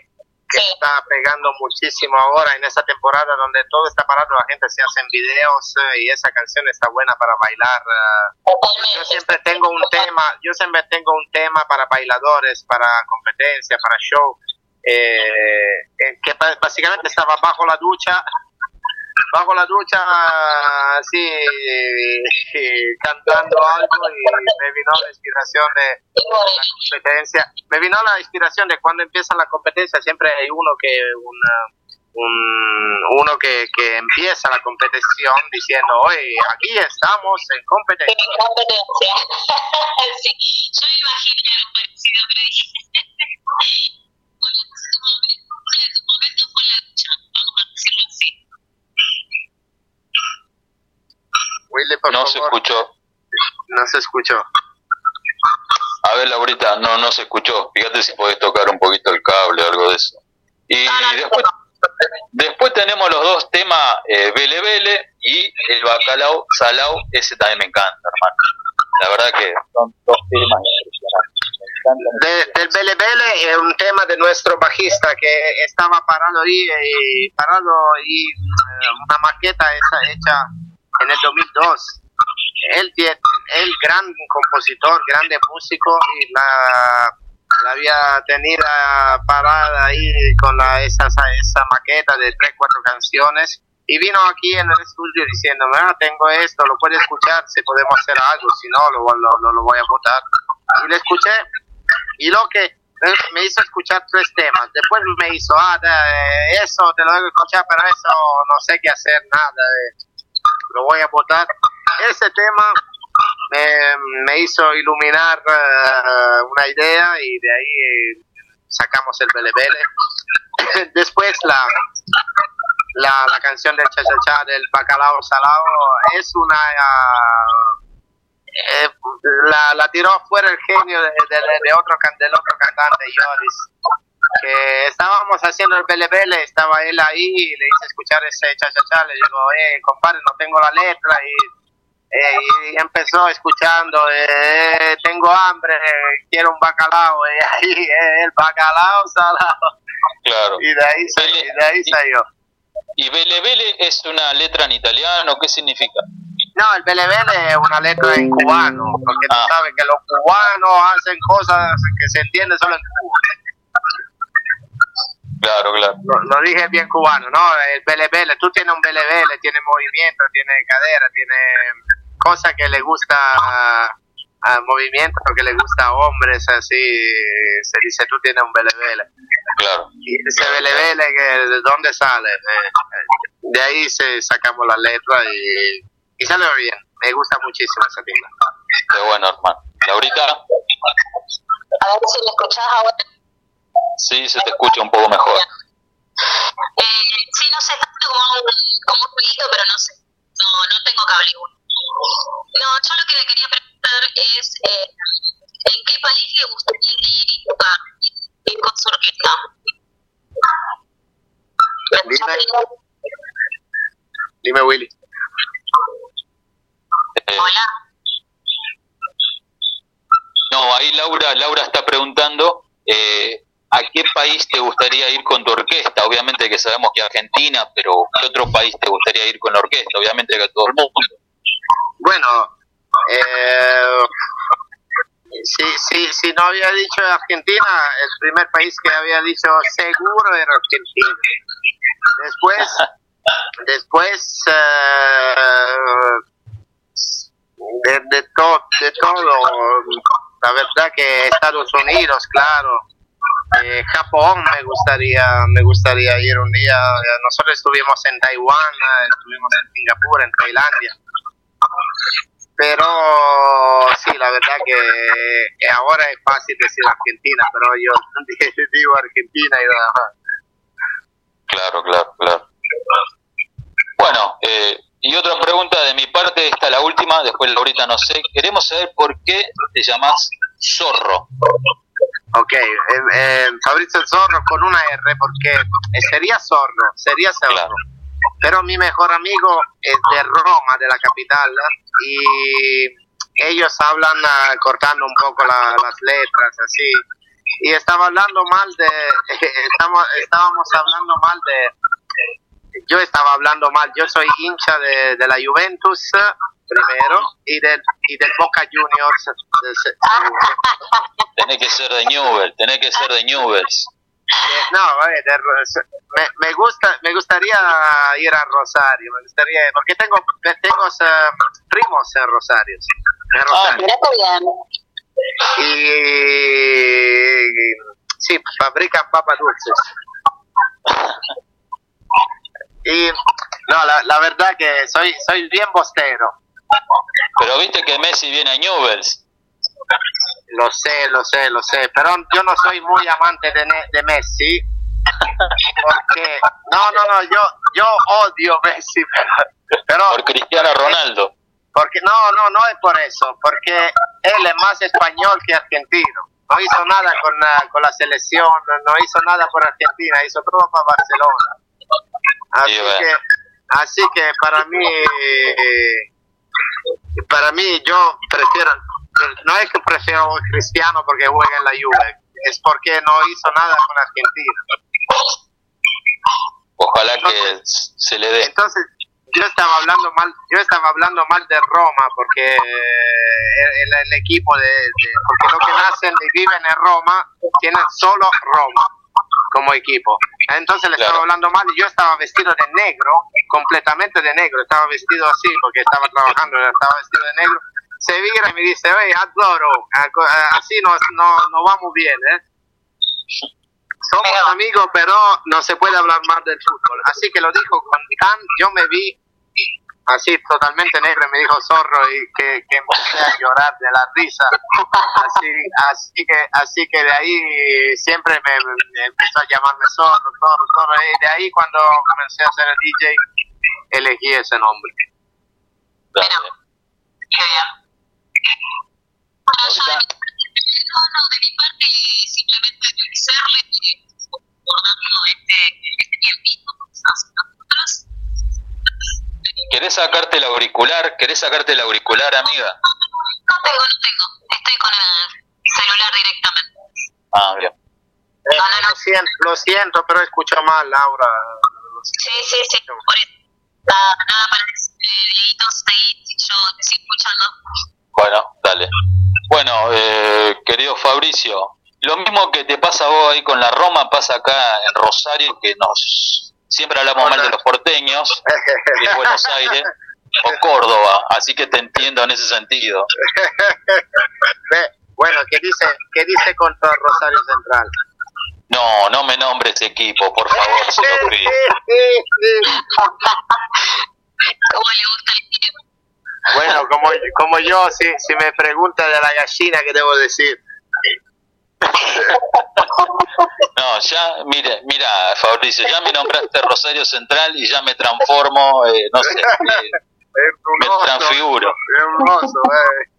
que Sí. está pegando muchísimo ahora en esa temporada donde todo está parado la gente se hacen videos eh, y esa canción está buena para bailar eh, yo siempre tengo un tema, yo siempre tengo un tema para bailadores, para competencia, para show, eh, que- básicamente estaba bajo la ducha, bajo la ducha así y cantando algo y me vino la inspiración de la competencia, me vino la inspiración de cuando empieza la competencia, siempre hay uno que una un, uno que, que empieza la competición diciendo, oye, aquí estamos en competencia. En competencia. sí. Yo imaginé algo parecido, pero Willy, por No se escuchó. No se escuchó. A ver, Laurita, no, no se escuchó. Fíjate si podés tocar un poquito el cable o algo de eso. Y No, no, no. después, después tenemos los dos temas, eh, Vele Vele y el Bacalao Salao. Ese también me encanta, hermano. La verdad que son dos temas. De- del Bele Bele es un tema de nuestro bajista que estaba parado ahí, y parado y eh, una maqueta hecha en el 2002. Él, tie- él gran compositor, grande músico y la, la había tenido parada ahí con la, esa, esa, maqueta de tres, cuatro canciones y vino aquí en el estudio diciéndome, ah, tengo esto, lo puede escuchar, si podemos hacer algo, si no, lo, lo, lo voy a votar. Y lo escuché y lo que me hizo escuchar tres temas. Después me hizo, ah, eso te lo debo escuchar, pero eso no sé qué hacer, nada. lo voy a votar. Ese tema me, me hizo iluminar eh, una idea y de ahí eh, sacamos el Bele. Después la, la, la canción del Cha Cha Cha del Bacalao Salado es una... ah, eh, la, la tiró fuera el genio de, de, de otro, del otro cantante, Yoris. Que estábamos haciendo el Bele Bele, estaba él ahí y le hice escuchar ese Cha Cha Cha. Le digo, eh, compadre, no tengo la letra. Y eh, y empezó escuchando, eh, tengo hambre, quiero un bacalao, eh, ahí eh, el bacalao salado, Claro. y de ahí, sa- y de ahí salió. ¿Y Bele Bele es una letra en italiano? ¿Qué significa? No, el bele bele es una letra en cubano, porque tú Ah. sabes que los cubanos hacen cosas que se entienden solo en Cuba. Claro, claro. Lo, lo dije bien cubano, ¿no? El bele bele, tú tienes un bele bele, tiene movimiento, tiene cadera, tiene cosas que le gusta a movimiento, que le gusta a hombres, así se dice, tú tienes un bele bele. Claro. Y ese bele bele, que ¿de dónde sale? Eh, de ahí se sacamos la letra y, y sale bien. Me gusta muchísimo esa tienda. Qué bueno, hermano. Laurita, A ver si me escuchás ahora. sí, se te escucha un poco mejor. Eh, sí, no sé, está como un, como un ruidito, pero no sé. No, no tengo cable. No, yo lo que le quería preguntar es eh, ¿en qué país le gustaría ir y tocar? Con su orquesta. ¿Me escuchás Dime. Dime, Willy. Eh, Hola. no, ahí Laura, Laura está preguntando eh, ¿a qué país te gustaría ir con tu orquesta? Obviamente que sabemos que Argentina, pero ¿qué otro país te gustaría ir con la orquesta? Obviamente que todo el mundo. Bueno, eh, si, si, si no había dicho Argentina, el primer país que había dicho seguro era Argentina. Después, después eh, de, de, to- de todo, la verdad que Estados Unidos, claro. Eh, Japón me gustaría me gustaría ir un día nosotros estuvimos en Taiwán eh, estuvimos en Singapur en Tailandia pero sí, la verdad que, ahora es fácil decir Argentina, pero yo digo Argentina y nada más. Claro, claro, claro. Bueno, eh, y otra pregunta de mi parte, esta la última, después Laurita no sé. Queremos saber por qué te llamas Zorro. Ok, eh, eh, Fabrizio Zorro con una R porque eh, sería Zorro, sería Zorro. Claro. Pero mi mejor amigo es de Roma, de la capital, y ellos hablan ah, cortando un poco la- las letras, así. Y estaba hablando mal de, estamos, estábamos hablando mal de, yo estaba hablando mal, yo soy hincha de, de la Juventus eh, primero y del, y del Boca Juniors de se- segundo. Tenés que ser de Newell, tenés que ser de Newells. Eh, No, eh, de me, me gusta, me gustaría ir a Rosario, me gustaría, porque tengo, tengo eh, primos en Rosario, en Rosario. Mirá qué bien. y, sí, fabrican papas dulces. Y no, la, la verdad que soy, soy bien bostero. Pero viste que Messi viene a Newells. Lo sé, lo sé, lo sé, pero yo no soy muy amante de, de Messi, porque, no, no, no, yo, yo odio Messi, pero, pero Por Cristiano Ronaldo. porque no, no, no es por eso, porque él es más español que argentino. No hizo nada con la, con la selección, no hizo nada por Argentina, hizo todo para Barcelona. Así que, así que para mí, para mí yo prefiero, no es que prefiero a Cristiano porque juega en la Juve, es porque no hizo nada con Argentina. Ojalá que se le dé. Entonces, yo estaba hablando mal, yo estaba hablando mal de Roma porque eh, el, el equipo de, de- porque los que nacen y viven en Roma tienen solo Roma como equipo. Entonces le estaba Claro. hablando mal y yo estaba vestido de negro, completamente de negro, estaba vestido así porque estaba trabajando, estaba vestido de negro. Se vira y me dice, oye, adoro, a- así nos, no, no vamos bien, ¿eh? Somos amigos, pero no se puede hablar más del fútbol. Así que lo dijo con tan, yo me vi así totalmente negro, me dijo zorro y que, que empecé a llorar de la risa. Así, así que así que de ahí siempre me, me empezó a llamarme zorro, zorro, zorro. Y de ahí cuando comencé a hacer el DJ, elegí ese nombre. Dale. Qué bien. Bueno, yo de mi, no, no, de mi parte simplemente agradecerle por darnos este, este tiempito hacia nosotros. ¿Querés sacarte el auricular? ¿Querés sacarte el auricular, amiga? No tengo, no tengo. Estoy con el celular directamente. Ah, bien. Eh, No, no, no. Lo siento, lo siento, pero escucho mal, Laura. Sí, sí, sí. Por eso. Nada, nada para decirle, Dieguito, seguí, yo te sigo escuchando. Bueno, dale. Bueno, eh, querido Fabricio, lo mismo que te pasa a vos ahí con la Roma pasa acá en Rosario, que nos siempre hablamos mal de los porteños, de Buenos Aires o Córdoba, así que te entiendo en ese sentido. Ve, Bueno, ¿qué dice, qué dice contra Rosario Central? No, no me nombres equipo, por favor, se lo pido. ¿Cómo le gusta el tiempo? Bueno, como, como yo, si, si me pregunta de la gallina, ¿qué debo decir? No, ya, mire, mira, Fabricio, ya me nombraste Rosario Central y ya me transformo, eh, no sé, eh, Me transfiguro. Es un oso, eh.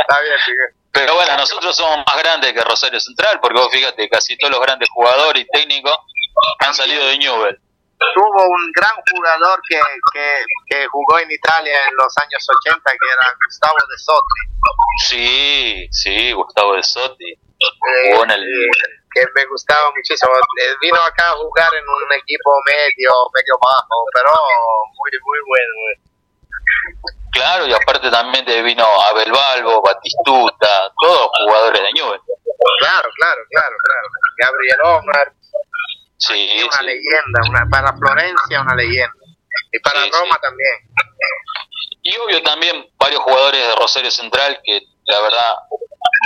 Está bien, Miguel. Pero bueno, nosotros somos más grandes que Rosario Central, porque vos fíjate, casi todos los grandes jugadores y técnicos han salido de Newell. Tuvo un gran jugador que, que, que jugó en Italia en los años 80, que era Gustavo de Sotti. Sí, sí, Gustavo de Sotti. Eh, Jugó en el... que me gustaba muchísimo. Eh, Vino acá a jugar en un equipo medio, medio bajo, pero muy, muy bueno. güey. Claro, y aparte también te vino Abel Balbo, Batistuta, todos jugadores de Newell. Claro, claro, claro, claro. Gabriel Omar, Sí, una sí. leyenda, una, para Florencia una leyenda. Y para Sí, Roma sí. también. Y obvio también varios jugadores de Rosario Central que la verdad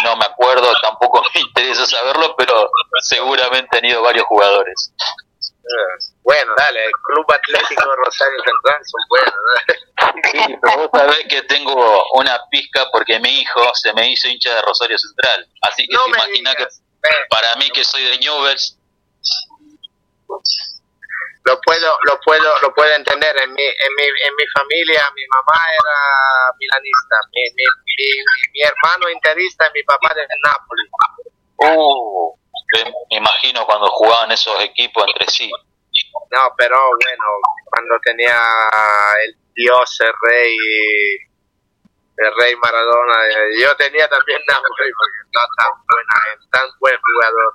no me acuerdo, tampoco me interesa saberlo, pero seguramente han ido varios jugadores. Eh, Bueno, dale, el Club Atlético de Rosario Central son buenos. ¿no? Sí, pero vos sabés que tengo una pizca porque mi hijo se me hizo hincha de Rosario Central. Así que No te imaginas que para mí que soy de Newell's, lo puedo lo puedo lo puedo entender en mi en mi en mi familia mi mamá era milanista mi mi, mi, mi hermano interista y mi papá de Nápoles uh, me me imagino cuando jugaban esos equipos entre sí. no pero bueno cuando tenía el dios el rey el rey Maradona eh, yo tenía también Nápoles porque no tan buena tan buen jugador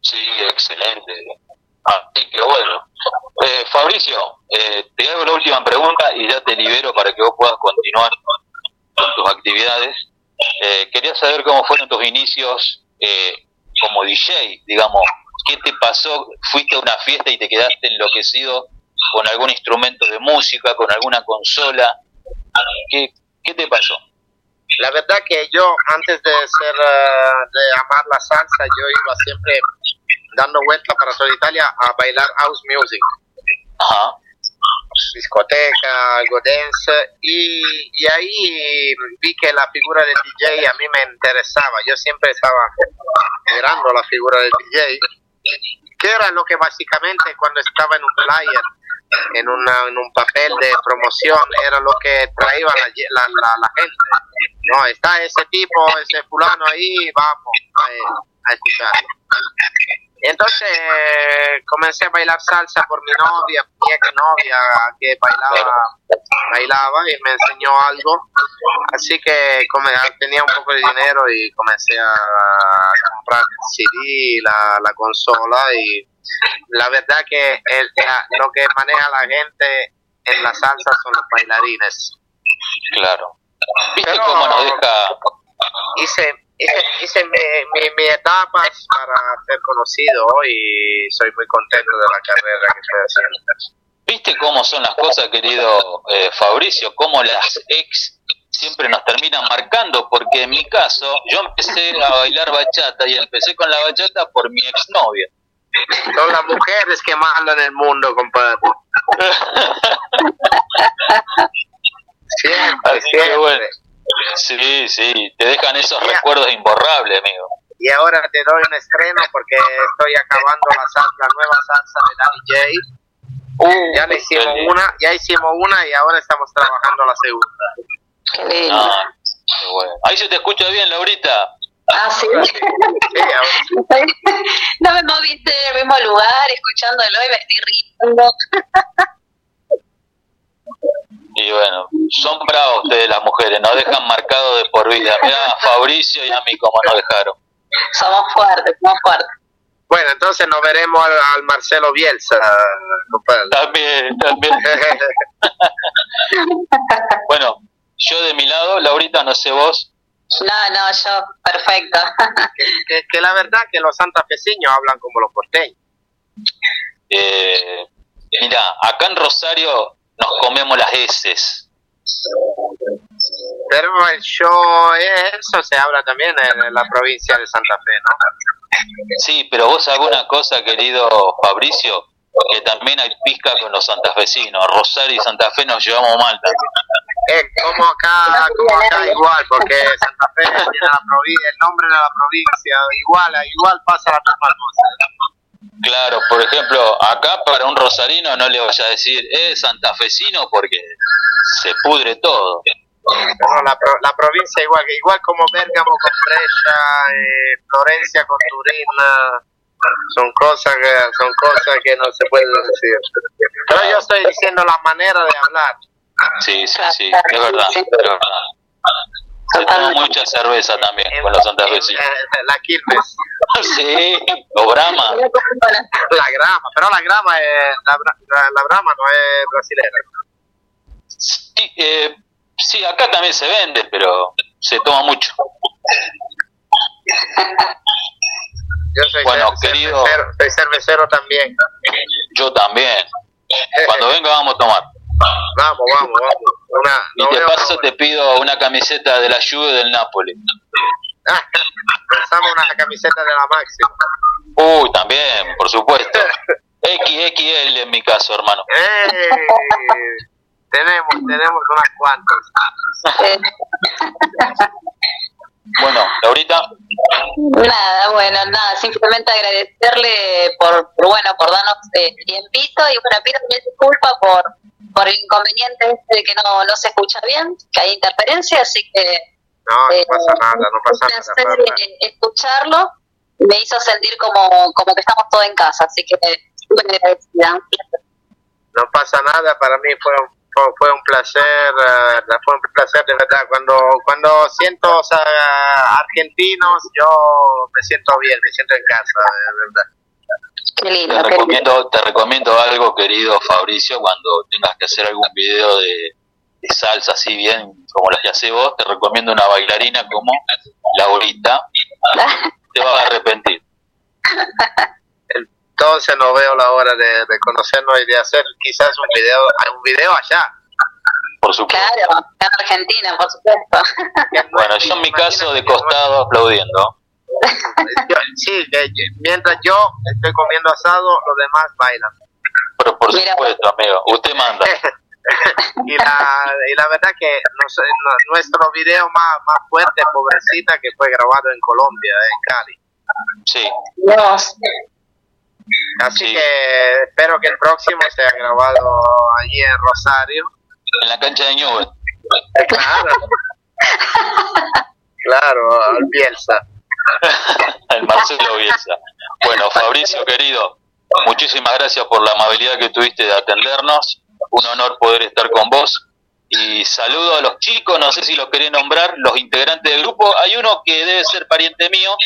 Sí, excelente. Así que bueno. Eh, Fabricio, eh, te hago la última pregunta y ya te libero para que vos puedas continuar con tus actividades. Eh, quería saber cómo fueron tus inicios eh, como DJ, digamos. ¿Qué te pasó? ¿Fuiste a una fiesta y te quedaste enloquecido con algún instrumento de música, con alguna consola? ¿Qué, qué te pasó? La verdad que yo, antes de ser, eh, de amar la salsa, yo iba siempre dando vueltas para toda Italia a bailar house music, Ajá. discoteca, algo dance, y, y ahí vi que la figura del DJ a mí me interesaba. Yo siempre estaba mirando la figura del DJ, que era lo que básicamente cuando estaba en un flyer, en, una, en un papel de promoción, era lo que traía la, la, la, la gente. No, está ese tipo, ese fulano ahí, vamos a, a escucharlo. Entonces eh, comencé a bailar salsa por mi novia, mi ex novia que bailaba, bailaba y me enseñó algo. Así que come- tenía un poco de dinero y comencé a comprar CD, la, la consola y la verdad que el- la- lo que maneja la gente en la salsa son los bailarines. Claro. ¿Viste Pero- cómo nos deja hice, hice, hice mi, mi, mi etapas para ser conocido y soy muy contento de la carrera que estoy haciendo. ¿Viste cómo son las cosas, querido eh, Fabricio? Cómo las ex siempre nos terminan marcando, porque en mi caso, yo empecé a bailar bachata y empecé con la bachata por mi exnovia. Son las mujeres que mandan el mundo, compadre. Siempre, Así que siempre. bueno. Sí, sí, te dejan esos recuerdos imborrables, amigo. Y ahora te doy un estreno porque estoy acabando la, salsa, la nueva salsa de Danny J. Uh, Ya le hicimos lindo. una, ya hicimos una y ahora estamos trabajando la segunda. Qué lindo. Ah, qué bueno. Ahí se te escucha bien, Laurita. Ah, sí. Sí, ahora- no me moviste en el mismo lugar, escuchándolo y me estoy riendo. Y bueno, son bravos ustedes las mujeres, nos dejan marcado de por vida. Mirá, a Fabricio y a mí como nos dejaron. Somos fuertes, somos fuertes. Bueno, entonces nos veremos al, al Marcelo Bielsa, compadre. También, también. Bueno, yo de mi lado, Laurita, no sé vos. No, no, yo, perfecto. que, que la verdad que los santafesiños hablan como los porteños. Eh, mira, acá en Rosario nos comemos las heces. Pero el show, eh, eso se habla también en la provincia de Santa Fe, ¿no? Sí, pero vos alguna cosa, querido Fabricio, que también hay pizca con los santafesinos. Rosario y Santa Fe nos llevamos mal también. Eh, como acá, como acá igual, porque Santa Fe tiene la provincia, el nombre de la provincia, igual, igual pasa la misma cosa. Claro, por ejemplo, acá para un rosarino no le vaya a decir, eh, santafesino, porque se pudre todo. No, la, pro- la provincia igual, que igual como Bérgamo con Brescia, eh, Florencia con Turín, son cosas que son cosas que no se pueden decir. Pero yo estoy diciendo la manera de hablar. Sí, sí, sí, es verdad. es verdad. Se toma Totalmente. mucha cerveza también con los santafesinos. Eh, la Quilmes, Sí, o Brahma. la grama, pero la grama es, la, la, la brama no es brasilera. Sí, eh, sí, acá también se vende, pero se toma mucho. Yo soy Bueno, querido- soy cervecero también. Yo también. Cuando venga vamos a tomar. Vamos, vamos, vamos. Una, Y no de paso te pido una camiseta de la Juve del Napoli. Pensamos una camiseta de la máxima. Uy, también, por supuesto. XXL en mi caso, hermano. ¡Eh! tenemos, tenemos unas cuantas. Bueno, Laurita, Nada, bueno, nada, simplemente agradecerle por, por, bueno, por darnos eh, tiempito y bueno, pido mil disculpas por, por el inconveniente este de que no, no se escucha bien, que hay interferencia, así que No, no eh, pasa nada, no pasa nada. eh, escucharlo, me hizo sentir como, como que estamos todos en casa, así que muy agradecida. No pasa nada, para mí fue fue, un placer, eh, fue un placer de verdad. Cuando cuando siento o sea, argentinos, yo me siento bien, me siento en casa, de verdad. Qué te lindo, qué lindo. recomiendo, te recomiendo algo, querido Fabricio, cuando tengas que hacer algún video de, de salsa así bien como las que haces vos, te recomiendo una bailarina como Laurita. Te vas a arrepentir. Entonces no veo la hora de, de conocernos y de hacer quizás un video, un video allá. Por supuesto. Claro, en Argentina, por supuesto. Bueno, yo en mi caso de costado aplaudiendo. Sí, que mientras yo estoy comiendo asado, los demás bailan. Pero por Mira. supuesto, amigo, usted manda. y, la, y la verdad que nuestro video más, más fuerte, pobrecita, que fue grabado en Colombia, eh, en Cali. Sí, Dios. Así Sí. que espero que el próximo sea grabado allí en Rosario. en la cancha de Newell. Claro. claro, al Bielsa. El Marcelo Bielsa. Bueno, Fabricio, querido, muchísimas gracias por la amabilidad que tuviste de atendernos. Un honor poder estar con vos. Y saludo a los chicos, no sé si los querés nombrar, los integrantes del grupo. Hay uno que debe ser pariente mío,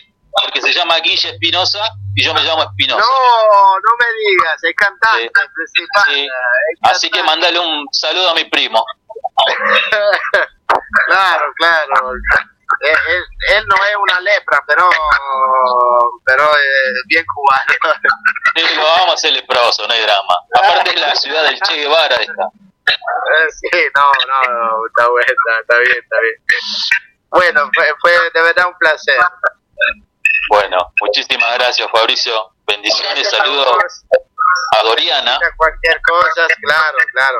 porque se llama Guille Espinosa y yo me llamo No, Espinosa. no me digas, es cantante Sí. principal. Sí. Así que mandale un saludo a mi primo. claro, claro. Él, él- él no es una lepra, pero pero es bien cubano. Sí, lo vamos a hacer leproso, no hay drama. Aparte es la ciudad del Che Guevara esta. Eh, sí, no, no, está bueno, está, está bien, está bien. Bueno, fue, fue de verdad un placer. Bueno, muchísimas gracias Fabricio. Bendiciones, saludos. a Doriana. necesita cualquier cosa, claro, claro.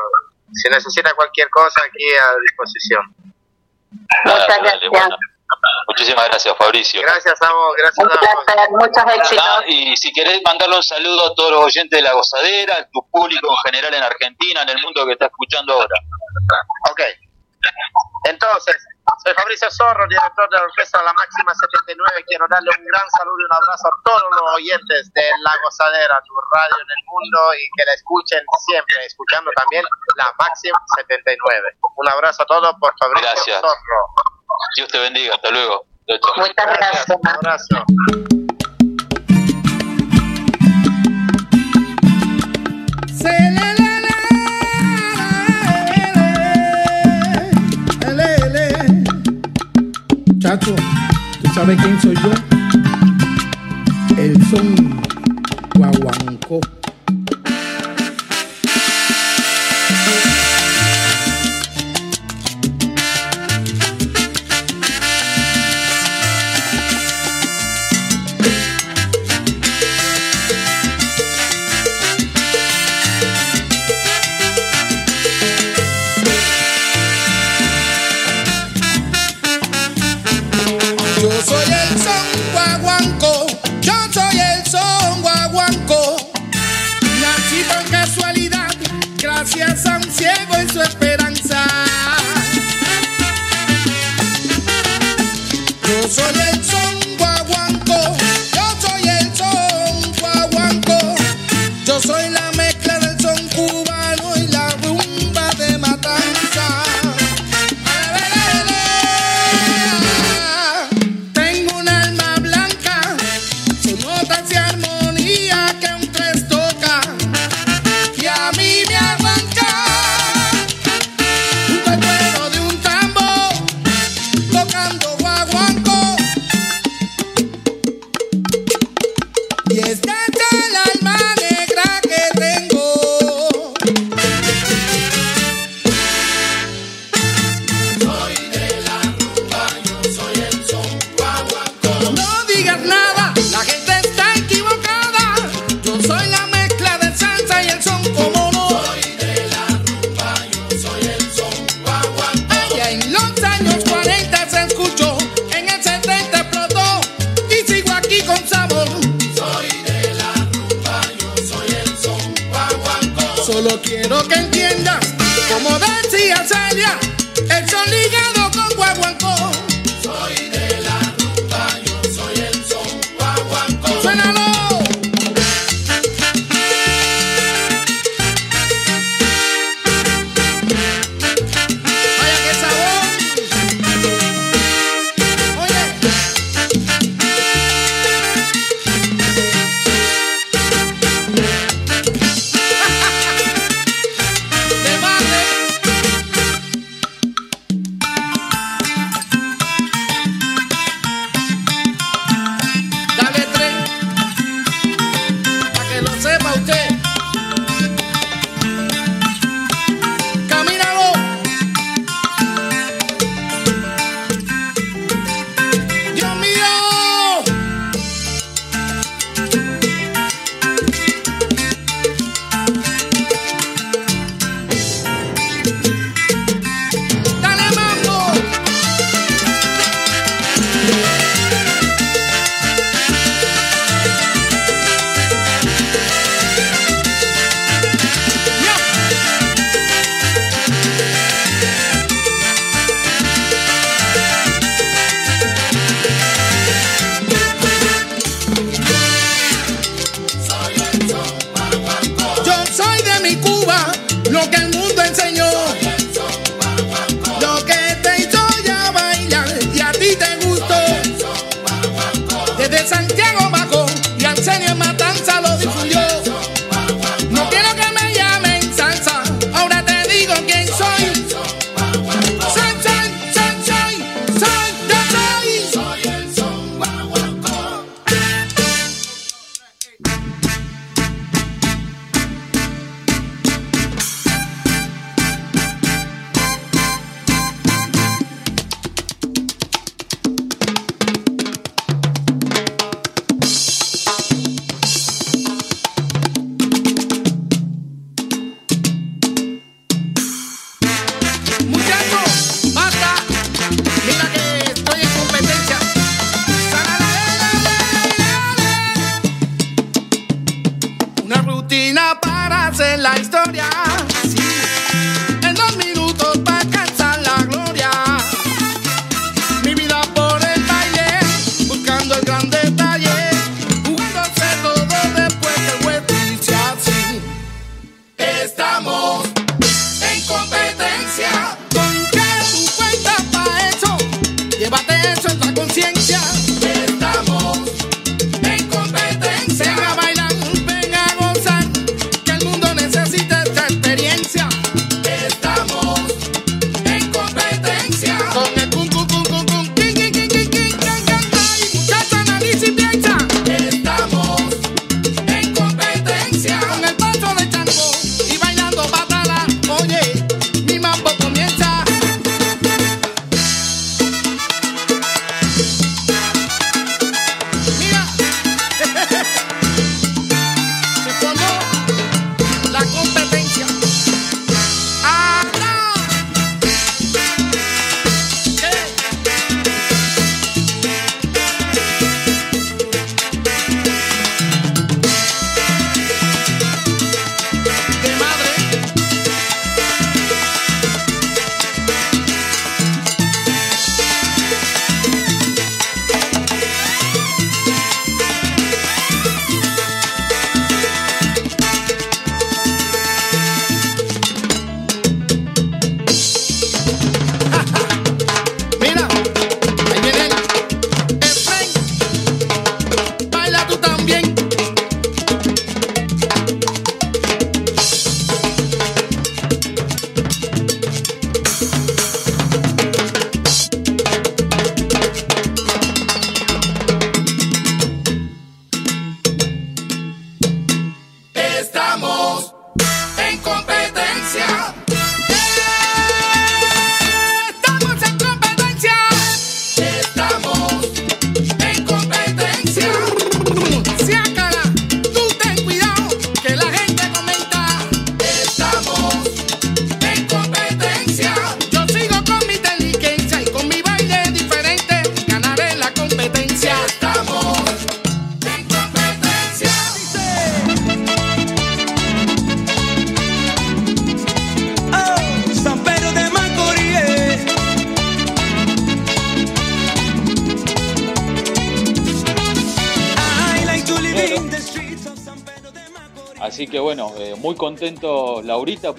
Si necesita cualquier cosa, aquí a disposición. Muchas Dale, gracias. bueno. Muchísimas gracias, Fabricio. Gracias a vos, gracias Un a vos. muchos éxitos. Ah, y si querés mandarle un saludo a todos los oyentes de La Gozadera, a tu público en general en Argentina, en el mundo que está escuchando ahora. Ok. Entonces, soy Fabricio Zorro, director de la Orquesta La Máxima 79. Quiero darle un gran saludo y un abrazo a todos los oyentes de La Gozadera, tu radio en el mundo y que la escuchen siempre, escuchando también La Máxima 79. Un abrazo a todos por Fabricio Gracias. Zorro. Dios te bendiga, hasta luego. Muchas Gracias, gracias. un abrazo. Le. Chacho, ¿tú sabes quién soy yo? El son guaguancó.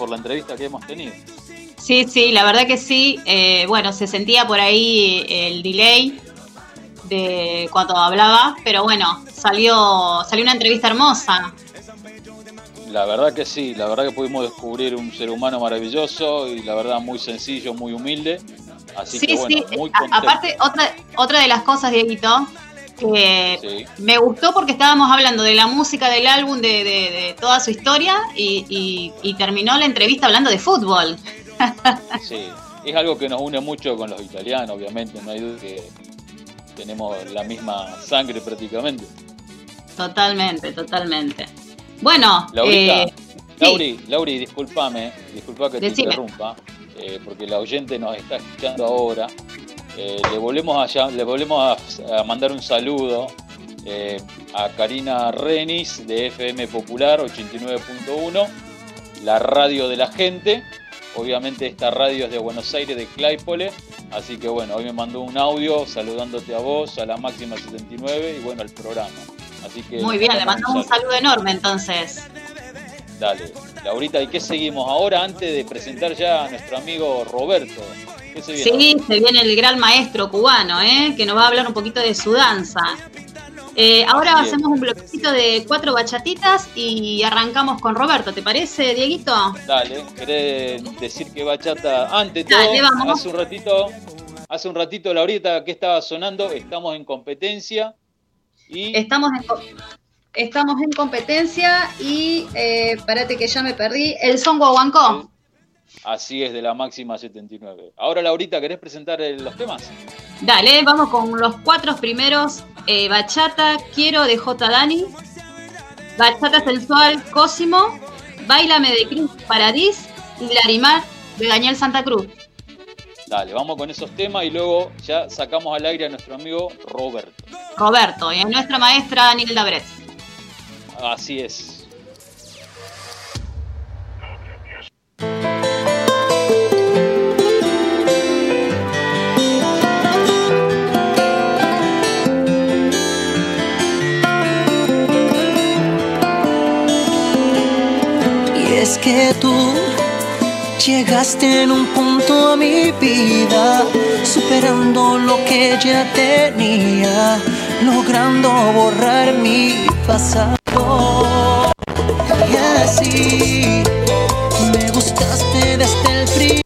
Por la entrevista que hemos tenido. Sí, sí, la verdad que sí. Eh, bueno, se sentía por ahí el delay de cuando hablaba, pero bueno, salió, salió una entrevista hermosa. La verdad que sí, la verdad que pudimos descubrir un ser humano maravilloso y la verdad muy sencillo, muy humilde. Así sí, que bueno, sí. muy contento. aparte, otra, otra de las cosas, Dieguito, que Sí. me gustó porque estábamos hablando de la música del álbum, de, de- de toda su historia, y, y- y terminó la entrevista hablando de fútbol. Sí, es algo que nos une mucho con los italianos, obviamente, no hay duda que tenemos la misma sangre prácticamente. Totalmente, totalmente. Bueno, Laurita, eh, Lauri, Lauri, discúlpame, disculpa que te interrumpa, eh, porque la oyente nos está escuchando ahora. Eh, le volvemos a, le volvemos a, a mandar un saludo eh, a Karina Renis de FM Popular 89.1, la radio de la gente. Obviamente esta radio es de Buenos Aires, de Claypole. Así que bueno, hoy me mandó un audio saludándote a vos, a la máxima 79 y bueno, al programa. Así que muy bien, le mandamos un saludo enorme entonces. Dale, Laurita, ¿y qué seguimos ahora antes de presentar ya a nuestro amigo Roberto? ¿Qué se viene? Sí, se viene el gran maestro cubano, ¿eh? que nos va a hablar un poquito de su danza. Eh, ahora hacemos un bloquecito de cuatro bachatitas y arrancamos con Roberto, ¿te parece, Dieguito? Dale, ¿querés decir que bachata? Antes Dale, todo, vamos. hace un ratito, hace un ratito, Laurita, ¿qué estaba sonando? Estamos en competencia y Estamos en, co- estamos en competencia y, eh, espérate que ya me perdí, el son guaguancó. así es de la máxima 79. Ahora, Laurita, ¿querés presentar los temas? Dale, vamos con los cuatro primeros. Eh, bachata, Quiero de J. Dani. Bachata Sensual, Cosimo. Bailame de Cris Paradis. Y Larimar de Daniel Santa Cruz. Dale, vamos con esos temas y luego ya sacamos al aire a nuestro amigo Roberto. Roberto y a nuestra maestra Nilda Bretz. Así es. Que tú llegaste en un punto a mi vida, superando lo que ya tenía, logrando borrar mi pasado. Y así me gustaste desde el primer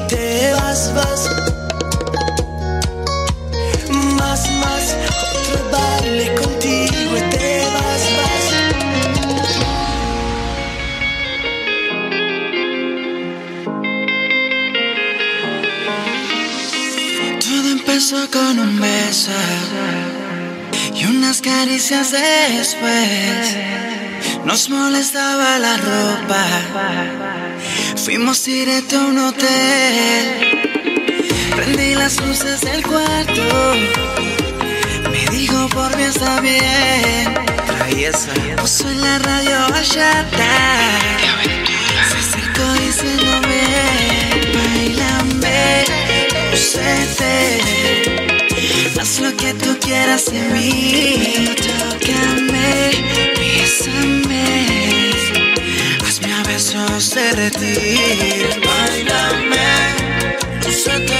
te vas, vas. Más, más, otro baile contigo y te vas, vas. Todo empezó con un beso y unas caricias después. Nos molestaba la ropa Fuimos directo a un hotel. Prendí las luces del cuarto. Me dijo por mí está bien. Traviesa. Puso en la radio bachata. Se acercó y se lo diciéndome, bailame, úsete. Haz lo que tú quieras de mí. Tócame, bésame no sé de. Bailame, lúcete,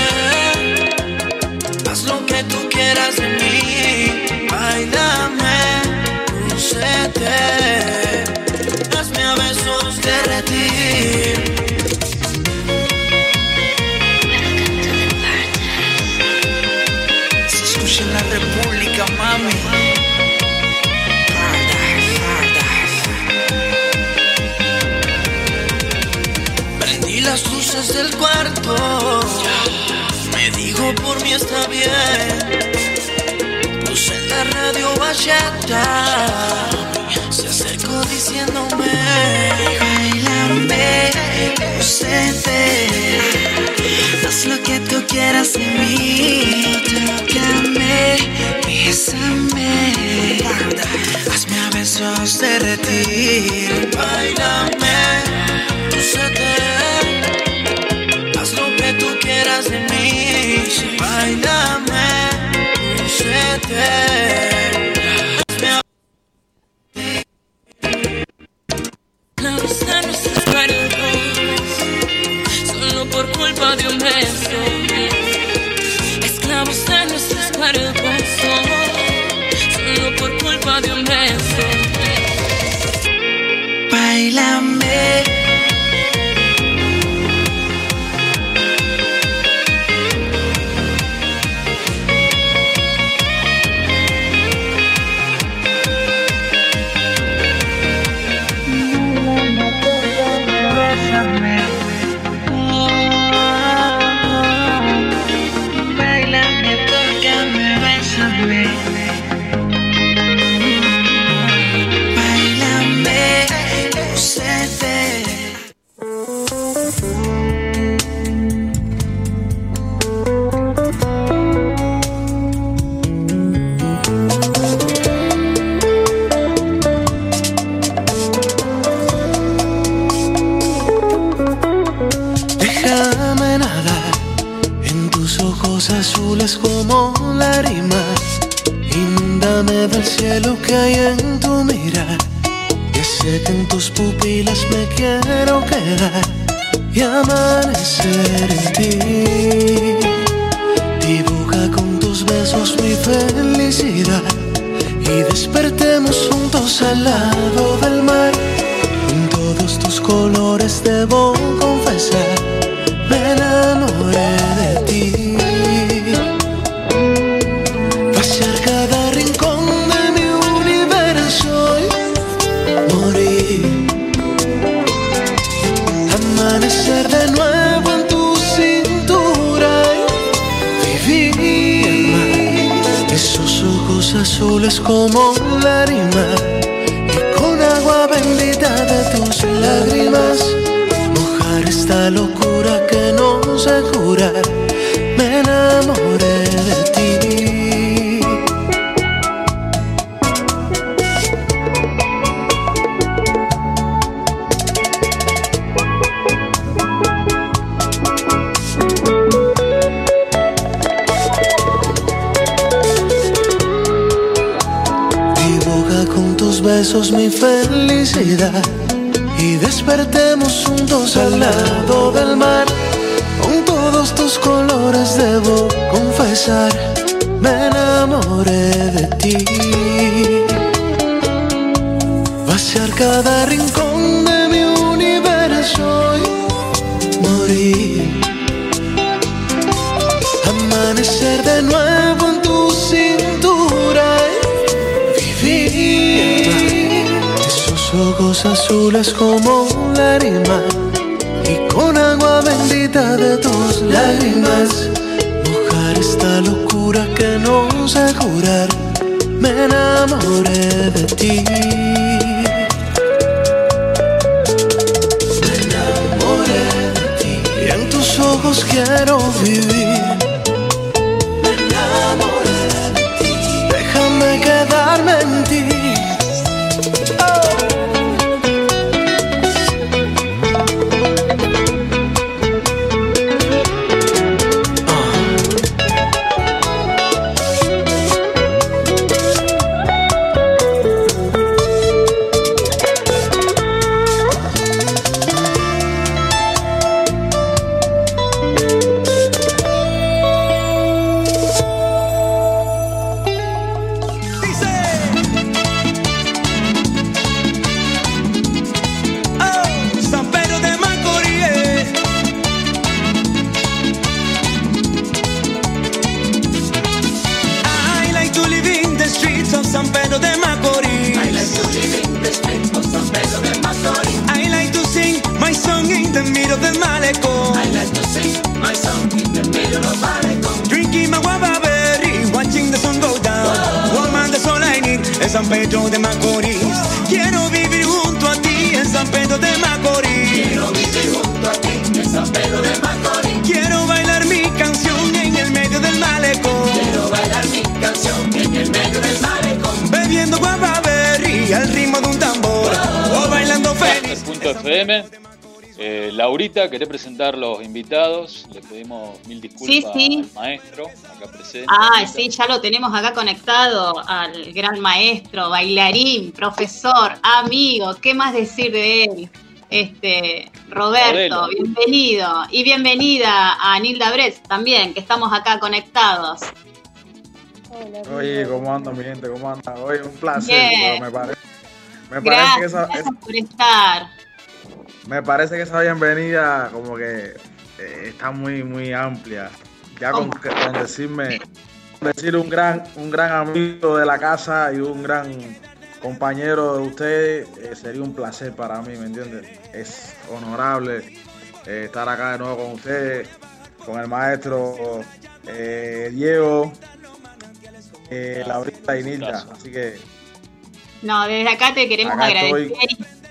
haz lo que tú cuarto. Me dijo por mí está bien. Puse la radio bachata. Se acercó diciéndome: Bailame, procede. Haz lo que tú quieras de mí. Tócame, bésame. Hazme a besos derretir. Bailame. atrás de mí. Báilame. Del mar. En todos tus colores debo confesar, me enamoré de ti. Pasear cada rincón de mi universo y morir. Amanecer de nuevo en tu cintura y vivir. Esos ojos azules como lágrima besos mi felicidad y despertemos juntos al lado del mar. Con todos tus colores debo confesar, me enamoré de ti. Vaciar cada rincón de mi universo ojos azules como lágrima y con agua bendita de tus lágrimas. Mojar esta locura que no sé curar. Me enamoré de ti. Me enamoré de ti. Y en tus ojos quiero vivir. Me enamoré de ti. Déjame quedarme en ti. Laurita, ¿querés presentar los invitados? Le pedimos mil disculpas Sí, sí. al maestro, acá presente. Ay, sí, ya lo tenemos acá conectado al gran maestro, bailarín, profesor, amigo, ¿qué más decir de él? Este, Roberto, Modelo. bienvenido. Y bienvenida a Nilda Bretz también, que estamos acá conectados. Oye, ¿cómo anda mi gente? ¿Cómo anda? Oye, un placer, me parece, me parece que esa, Gracias esa- por estar. Me parece que esa bienvenida como que eh, está muy, muy amplia. Ya con, que- con decirme, con decir un gran, un gran amigo de la casa y un gran compañero de ustedes, eh, sería un placer para mí, ¿me entiendes? Es honorable eh, estar acá de nuevo con ustedes, con el maestro eh, Diego, eh, Laurita y Nilda. Así que No, desde acá te queremos Acá agradecer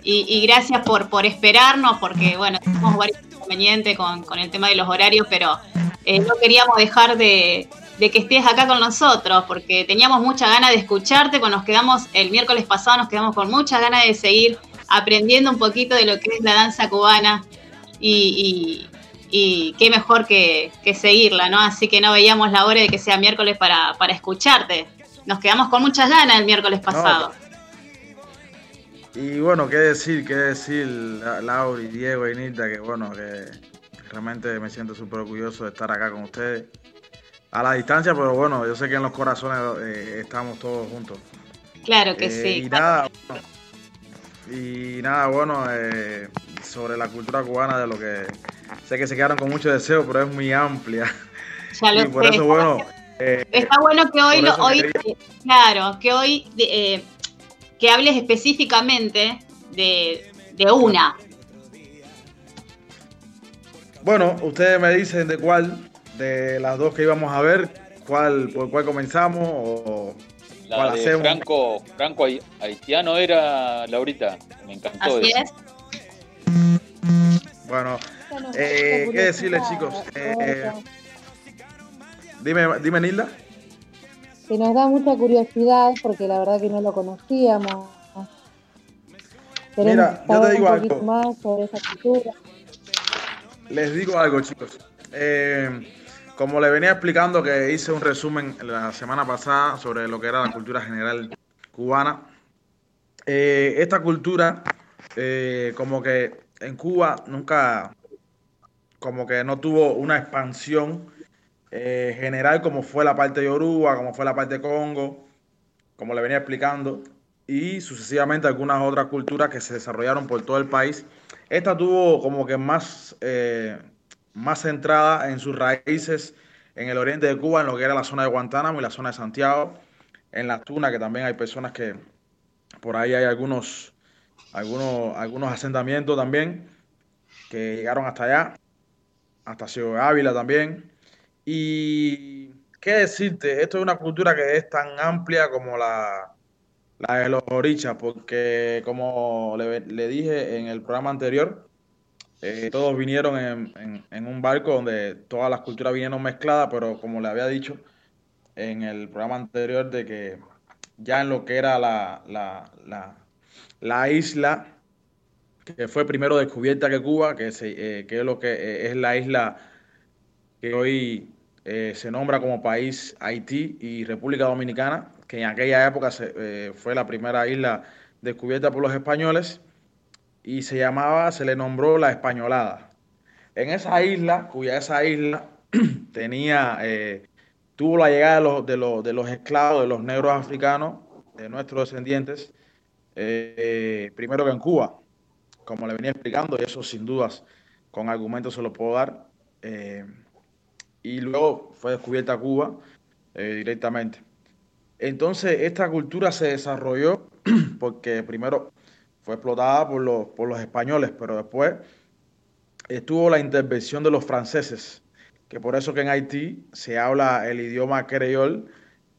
y, y gracias por, por esperarnos, porque bueno, tenemos varios inconvenientes con, con el tema de los horarios, pero eh, no queríamos dejar de, de que estés acá con nosotros, porque teníamos mucha ganas de escucharte, cuando nos quedamos el miércoles pasado, nos quedamos con muchas ganas de seguir aprendiendo un poquito de lo que es la danza cubana y, y- y qué mejor que, que seguirla, ¿no? Así que no veíamos la hora de que sea miércoles para, para escucharte. Nos quedamos con muchas ganas el miércoles pasado. Y bueno, qué decir, qué decir, La- Lauri, Diego y Nilda, que bueno, que realmente me siento súper orgulloso de estar acá con ustedes. A la distancia, pero bueno, yo sé que en los corazones eh, estamos todos juntos. Claro que Eh, sí. Y nada, bueno, y nada, bueno, eh, sobre la cultura cubana, de lo que sé que se quedaron con mucho deseo, pero es muy amplia. Ya lo y por sé. eso, bueno, eh, Está bueno que hoy, lo, hoy quería- eh, claro, que hoy eh, que hables específicamente de, de una. Bueno, ustedes me dicen de cuál, de las dos que íbamos a ver, cuál, por cuál comenzamos o La cuál de hacemos. Franco, Franco Hai- haitiano era Laurita. Me encantó Así eso. es. Bueno, eh, ¿qué decirles, chicos? Eh, dime, dime, Nilda. Que nos da mucha curiosidad porque la verdad que no lo conocíamos. Queremos Mira, yo te digo algo. más sobre esa cultura. Les digo algo, chicos. Eh, como le venía explicando que hice un resumen la semana pasada sobre lo que era la cultura general cubana, eh, esta cultura, eh, como que en Cuba nunca, como que no tuvo una expansión eh, general como fue la parte de Yoruba, como fue la parte de Congo, como le venía explicando, y sucesivamente algunas otras culturas que se desarrollaron por todo el país. Esta tuvo como que más, eh, más centrada en sus raíces en el oriente de Cuba, en lo que era la zona de Guantánamo y la zona de Santiago, en la Tuna, que también hay personas que por ahí hay algunos, algunos, algunos asentamientos también que llegaron hasta allá, hasta Ciudad Ávila también. Y qué decirte, esto es una cultura que es tan amplia como la, la de los orichas, porque como le, dije en el programa anterior, eh, todos vinieron en, en- un barco donde todas las culturas vinieron mezcladas, pero como le había dicho en el programa anterior, de que ya en lo que era la, la, la, la isla, que fue primero descubierta que Cuba, que, se, eh, que lo que eh, es la isla que hoy eh, se nombra como país Haití y República Dominicana, que en aquella época eh, fue la primera isla descubierta por los españoles y se llamaba, se le nombró la Españolada. En esa isla, cuya esa isla tenía, eh, tuvo la llegada de los, de los, de los esclavos, de los negros africanos, de nuestros descendientes, primero que en Cuba, como le venía explicando, y eso sin dudas, con argumentos se lo puedo dar. Y luego fue descubierta Cuba eh, directamente. Entonces, esta cultura se desarrolló porque primero fue explotada por los, por los españoles, pero después estuvo la intervención de los franceses, que por eso que en Haití se habla el idioma creol,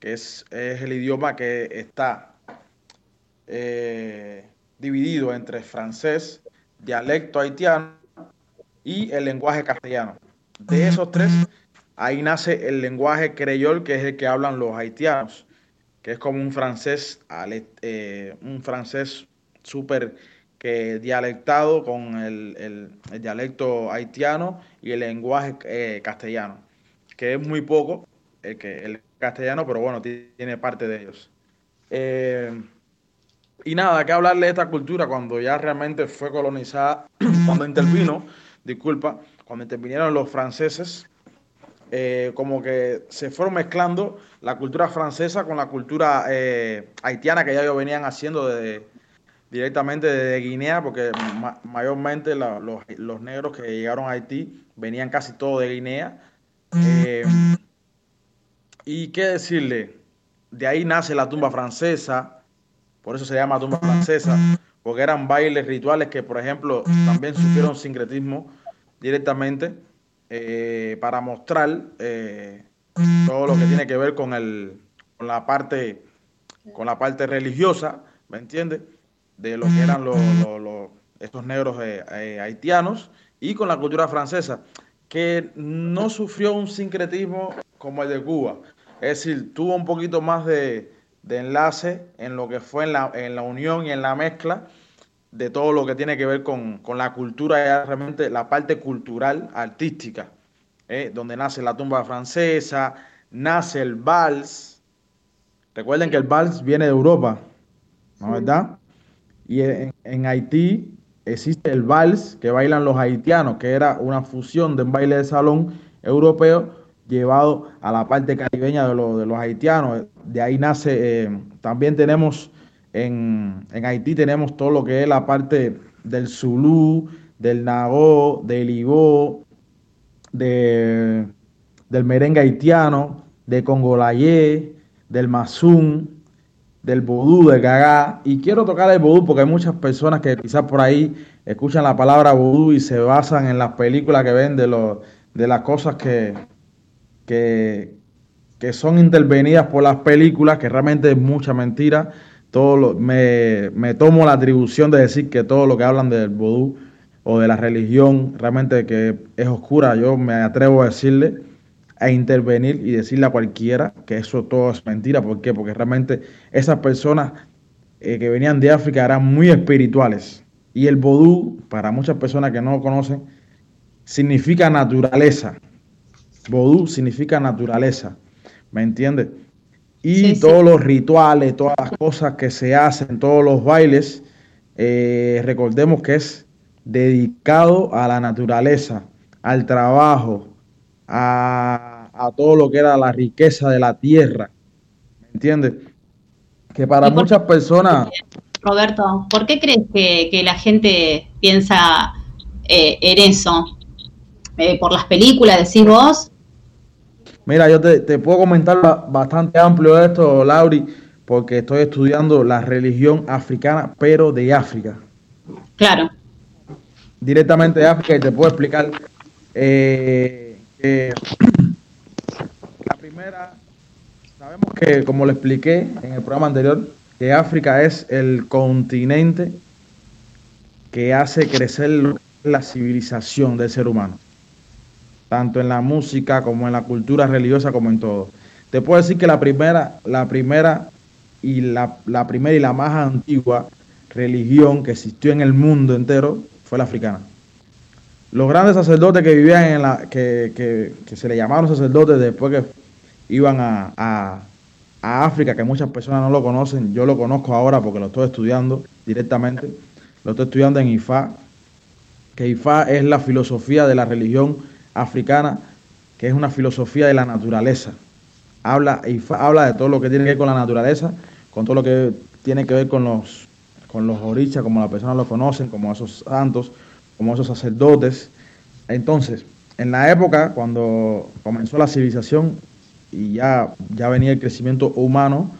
que es, es el idioma que está eh, dividido entre francés, dialecto haitiano y el lenguaje castellano. De esos tres, ahí nace el lenguaje creyol, que es el que hablan los haitianos, que es como un francés, eh, un francés súper que dialectado con el, el- dialecto haitiano y el lenguaje eh, castellano, que es muy poco el, que, el castellano, pero bueno, ti- tiene parte de ellos. Eh, y nada, que hablarle de esta cultura cuando ya realmente fue colonizada, cuando intervino, disculpa, cuando intervinieron los franceses, eh, como que se fueron mezclando la cultura francesa con la cultura eh, haitiana que ya ellos venían haciendo desde, directamente desde Guinea, porque ma- mayormente los negros que llegaron a Haití venían casi todos de Guinea. Eh, y qué decirle, de ahí nace la tumba francesa, por eso se llama tumba francesa, porque eran bailes rituales que, por ejemplo, también sufrieron sincretismo directamente eh, para mostrar eh, todo lo que tiene que ver con, el, con la parte con la parte religiosa, ¿me entiendes? De lo que eran los, los- los- estos negros eh, eh, haitianos y con la cultura francesa, que no sufrió un sincretismo como el de Cuba. Es decir, tuvo un poquito más de, de enlace en lo que fue en la, en la unión y en la mezcla de todo lo que tiene que ver con, con la cultura, realmente la parte cultural, artística, ¿eh? donde nace la tumba francesa, nace el vals. Recuerden que el vals viene de Europa, ¿no es verdad? Y en, en Haití existe el vals que bailan los haitianos, que era una fusión de un baile de salón europeo llevado a la parte caribeña de, lo- de los haitianos. De ahí nace, eh, también tenemos en, Haití tenemos todo lo que es la parte del Zulú, del Nagó, del Igó, de, del merengue haitiano, de Congolayé, del Mazún, del vodú, del gagá. Y quiero tocar el vodú porque hay muchas personas que quizás por ahí escuchan la palabra vodú y se basan en las películas que ven de, los, de las cosas que, que, que son intervenidas por las películas, que realmente es mucha mentira. Todo lo- me, me tomo la atribución de decir que todo lo que hablan del vodú o de la religión realmente que es oscura, yo me atrevo a decirle, a intervenir y decirle a cualquiera que eso todo es mentira. ¿Por qué? Porque realmente esas personas eh, que venían de África eran muy espirituales. Y el vodú, para muchas personas que no lo conocen, significa naturaleza. Vodú significa naturaleza. ¿Me entiendes? Y Sí, sí. todos los rituales, todas las cosas que se hacen, todos los bailes, eh, recordemos que es dedicado a la naturaleza, al trabajo, a, a todo lo que era la riqueza de la tierra. ¿Me entiendes? Que para ¿Y por- muchas personas... Roberto, ¿por qué crees que, que la gente piensa eh, en eso? Eh, ¿Por las películas, decís vos? Mira, yo te, te puedo comentar ba- bastante amplio esto, Lauri, porque estoy estudiando la religión africana, pero de África. Claro. Directamente de África y te puedo explicar eh, que la primera, sabemos que, como lo expliqué en el programa anterior, que África es el continente que hace crecer la civilización del ser humano tanto en la música como en la cultura religiosa como en todo. Te puedo decir que la primera, la primera y la, la primera y la más antigua religión que existió en el mundo entero fue la africana. Los grandes sacerdotes que vivían en la, que, que- que se le llamaron sacerdotes después que iban a, a- a África, que muchas personas no lo conocen, yo lo conozco ahora porque lo estoy estudiando directamente, lo estoy estudiando en IFA, que IFA es la filosofía de la religión africana, que es una filosofía de la naturaleza. Habla, IFA habla de todo lo que tiene que ver con la naturaleza, con todo lo que tiene que ver con los, con los orichas, como las personas lo conocen, como esos santos, como esos sacerdotes. Entonces, en la época cuando comenzó la civilización y ya, ya venía el crecimiento humano,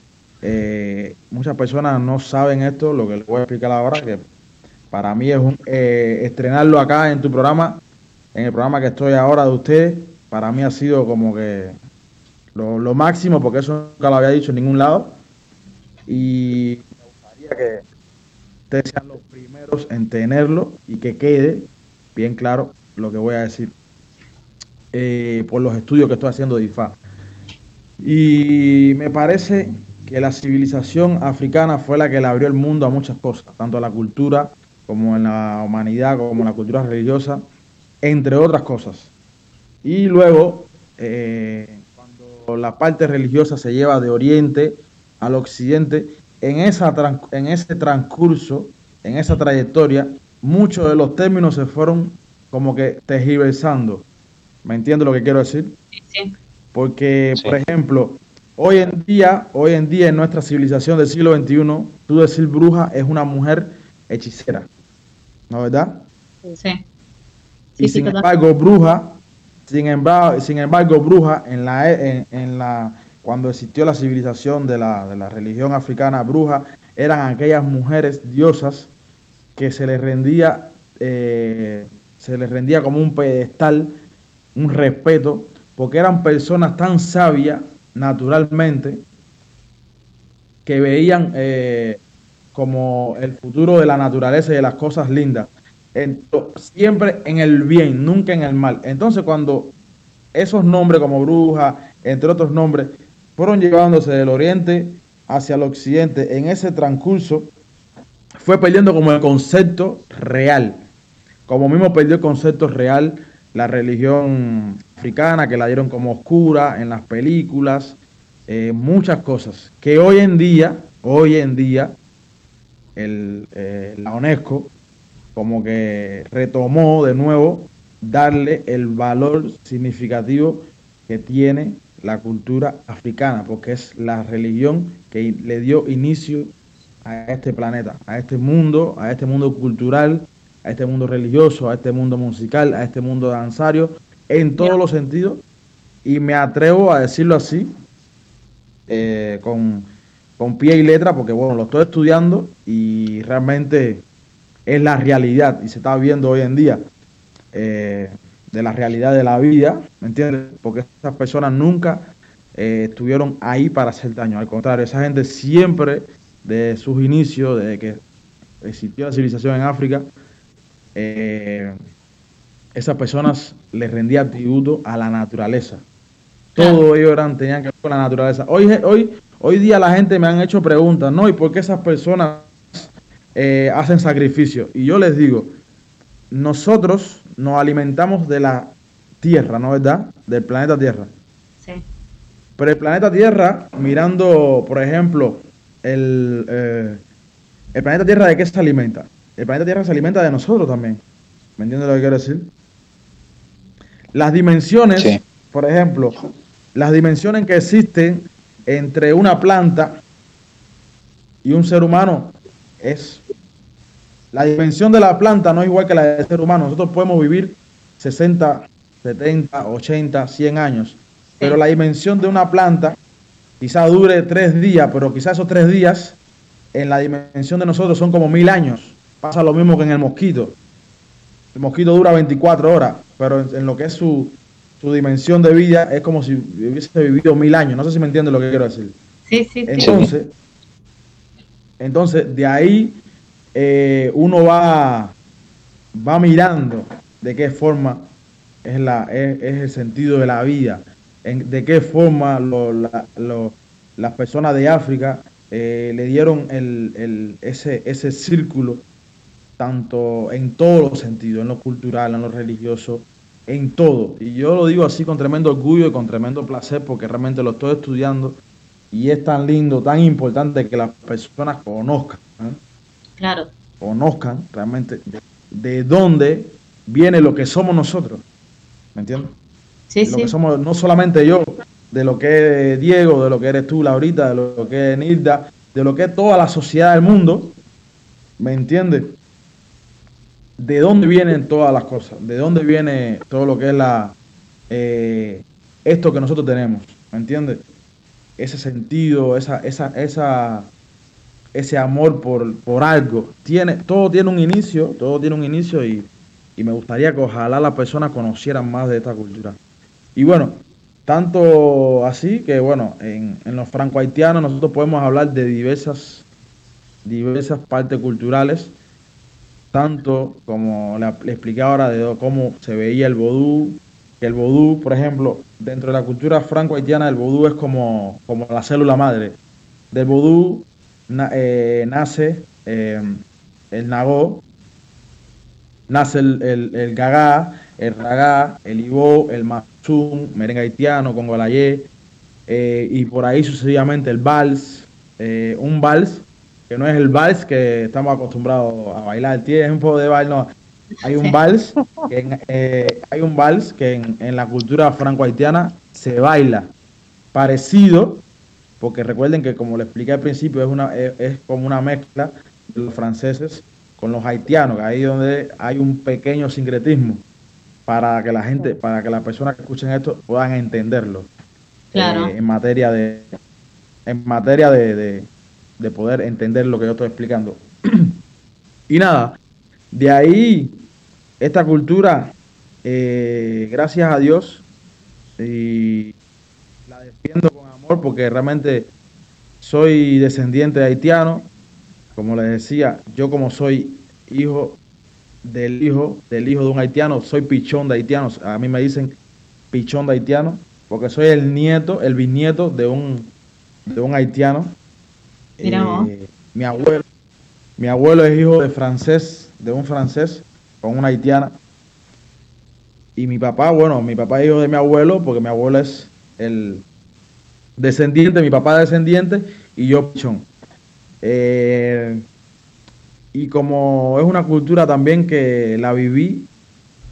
eh, muchas personas no saben esto, lo que les voy a explicar ahora, que para mí es un, eh, estrenarlo acá en tu programa, en el programa que estoy ahora de ustedes, para mí ha sido como que lo, lo máximo, porque eso nunca lo había dicho en ningún lado. Y me gustaría que ustedes sean los primeros en tenerlo y que quede bien claro lo que voy a decir eh, por los estudios que estoy haciendo de IFA. Y me parece que la civilización africana fue la que le abrió el mundo a muchas cosas, tanto a la cultura como en la humanidad, como en la cultura religiosa, entre otras cosas. Y luego, eh, cuando la parte religiosa se lleva de Oriente al Occidente, en, esa, tran- en ese transcurso, en esa trayectoria, muchos de los términos se fueron como que tergiversando. ¿Me entiendes lo que quiero decir? Sí. Porque, por ejemplo, hoy en día, hoy en día en nuestra civilización del siglo XXI, tú decir bruja es una mujer hechicera, ¿no verdad? Sí. Y Sí, sin embargo, bruja, sin embargo, sin embargo, bruja, en la, en, en la, cuando existió la civilización de la, de la religión africana, bruja, eran aquellas mujeres diosas que se les rendía, eh, se les rendía como un pedestal, un respeto, porque eran personas tan sabias naturalmente que veían eh, como el futuro de la naturaleza y de las cosas lindas. Ento- siempre en el bien, nunca en el mal. Entonces cuando esos nombres como bruja, entre otros nombres, fueron llevándose del oriente hacia el occidente, en ese transcurso fue perdiendo como el concepto real. Como mismo perdió el concepto real la religión africana, que la dieron como oscura en las películas, eh, muchas cosas. Que hoy en día, hoy en día, el, eh, la UNESCO como que retomó de nuevo darle el valor significativo que tiene la cultura africana, porque es la religión que le dio inicio a este planeta, a este mundo, a este mundo cultural, a este mundo religioso, a este mundo musical, a este mundo danzario, en todos los sentidos. Y me atrevo a decirlo así, eh, con, con pie y letra, porque bueno, lo estoy estudiando y realmente es la realidad y se está viendo hoy en día eh, de la realidad de la vida, ¿me entiendes? Porque esas personas nunca eh, estuvieron ahí para hacer daño, al contrario, esa gente siempre, de sus inicios, desde que existió la civilización en África, eh, esas personas les rendían tributo a la naturaleza. Todo ellos eran, tenían que ver con la naturaleza. Hoy, hoy, hoy día la gente me han hecho preguntas, ¿no? ¿Y por qué esas personas eh, hacen sacrificio? Y yo les digo, nosotros nos alimentamos de la Tierra, ¿no verdad? Del planeta Tierra. Sí. Pero el planeta Tierra, mirando, por ejemplo, el, eh, el planeta Tierra de qué se alimenta. El planeta Tierra se alimenta de nosotros también. ¿Me entiendes lo que quiero decir? Las dimensiones, Sí. por ejemplo, las dimensiones que existen entre una planta y un ser humano es la dimensión de la planta no es igual que la del ser humano. Nosotros podemos vivir 60, 70, 80, 100 años, pero la dimensión de una planta quizá dure tres días, pero quizá esos tres días en la dimensión de nosotros son como mil años. Pasa lo mismo que en el mosquito. El mosquito dura 24 horas, pero en, en lo que es su, su dimensión de vida es como si hubiese vivido mil años. No sé si me entienden lo que quiero decir. Sí, sí, sí. Entonces, de ahí eh, uno va, va mirando de qué forma es, la, es, el sentido de la vida, de qué forma las personas de África eh, le dieron el, el- ese, ese círculo, tanto en todos los sentidos, en lo cultural, en lo religioso, en todo. Y yo lo digo así con tremendo orgullo y con tremendo placer porque realmente lo estoy estudiando y es tan lindo, tan importante que las personas conozcan, ¿eh? Claro. conozcan realmente de, de dónde viene lo que somos nosotros. ¿Me entiendes? Sí, De lo sí. que somos, no solamente yo, de lo que es Diego, de lo que eres tú, Laurita, de lo que es Nilda, de lo que es toda la sociedad del mundo. ¿Me entiendes? ¿De dónde vienen todas las cosas? ¿De dónde viene todo lo que es la eh, esto que nosotros tenemos? ¿Me entiendes? Ese sentido, esa, esa, esa, ese amor por, por algo. Tiene, todo tiene un inicio, todo tiene un inicio y, y me gustaría que ojalá las personas conocieran más de esta cultura. Y bueno, tanto así que bueno, en, en los franco-haitianos nosotros podemos hablar de diversas, diversas partes culturales, tanto como le, le expliqué ahora de cómo se veía el que el vodú, por ejemplo, dentro de la cultura franco-haitiana, el vodú es como, como la célula madre. Del vodú na- eh, nace eh, el nagó, nace el, el, el gagá, el ragá, el ibó, el merengue haitiano, congolayé, eh, y por ahí sucesivamente el vals, eh, un vals que no es el vals que estamos acostumbrados a bailar, el tiempo de baile, no, hay un vals, que en, eh, hay un vals que en, en la cultura franco-haitiana se baila parecido, porque recuerden que como le expliqué al principio, es, una, es, es como una mezcla de los franceses con los haitianos, ahí donde hay un pequeño sincretismo para que la gente, para que las personas que escuchen esto puedan entenderlo Claro. eh, en materia de en materia de, de- de poder entender lo que yo estoy explicando. y nada, de ahí esta cultura, eh, gracias a Dios, y la defiendo con amor porque realmente soy descendiente de haitiano, como les decía, yo como soy hijo del hijo del hijo de un haitiano, soy pichón de haitianos, a mí me dicen pichón de haitiano, porque soy el nieto, el bisnieto de un de un haitiano. Mira. Eh, mi abuelo, mi abuelo es hijo de francés, de un francés con una haitiana. Y mi papá, bueno, mi papá es hijo de mi abuelo, porque mi abuelo es el descendiente, mi papá es descendiente y yo pichón. Eh, y como es una cultura también que la viví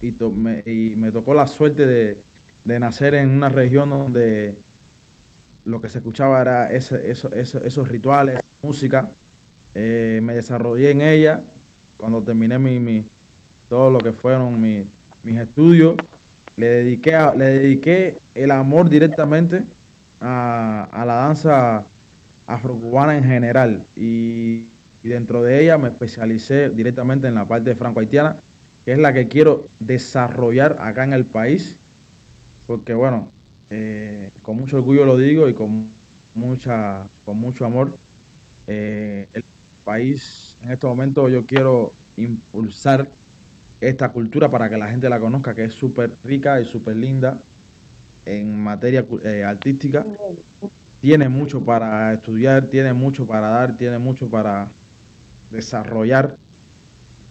y, to- me, y me tocó la suerte de, de nacer en una región donde lo que se escuchaba era ese, eso- esos rituales, música, eh, me desarrollé en ella cuando terminé mi, mi- todo lo que fueron mi- mis estudios, le dediqué, le dediqué el amor directamente a, a la danza afrocubana en general. Y, y dentro de ella me especialicé directamente en la parte franco-haitiana, que es la que quiero desarrollar acá en el país, porque bueno, eh, con mucho orgullo lo digo y con mucha, con mucho amor, eh, el país en este momento yo quiero impulsar esta cultura para que la gente la conozca, que es súper rica y súper linda en materia eh, artística. Tiene mucho para estudiar, tiene mucho para dar, tiene mucho para desarrollar,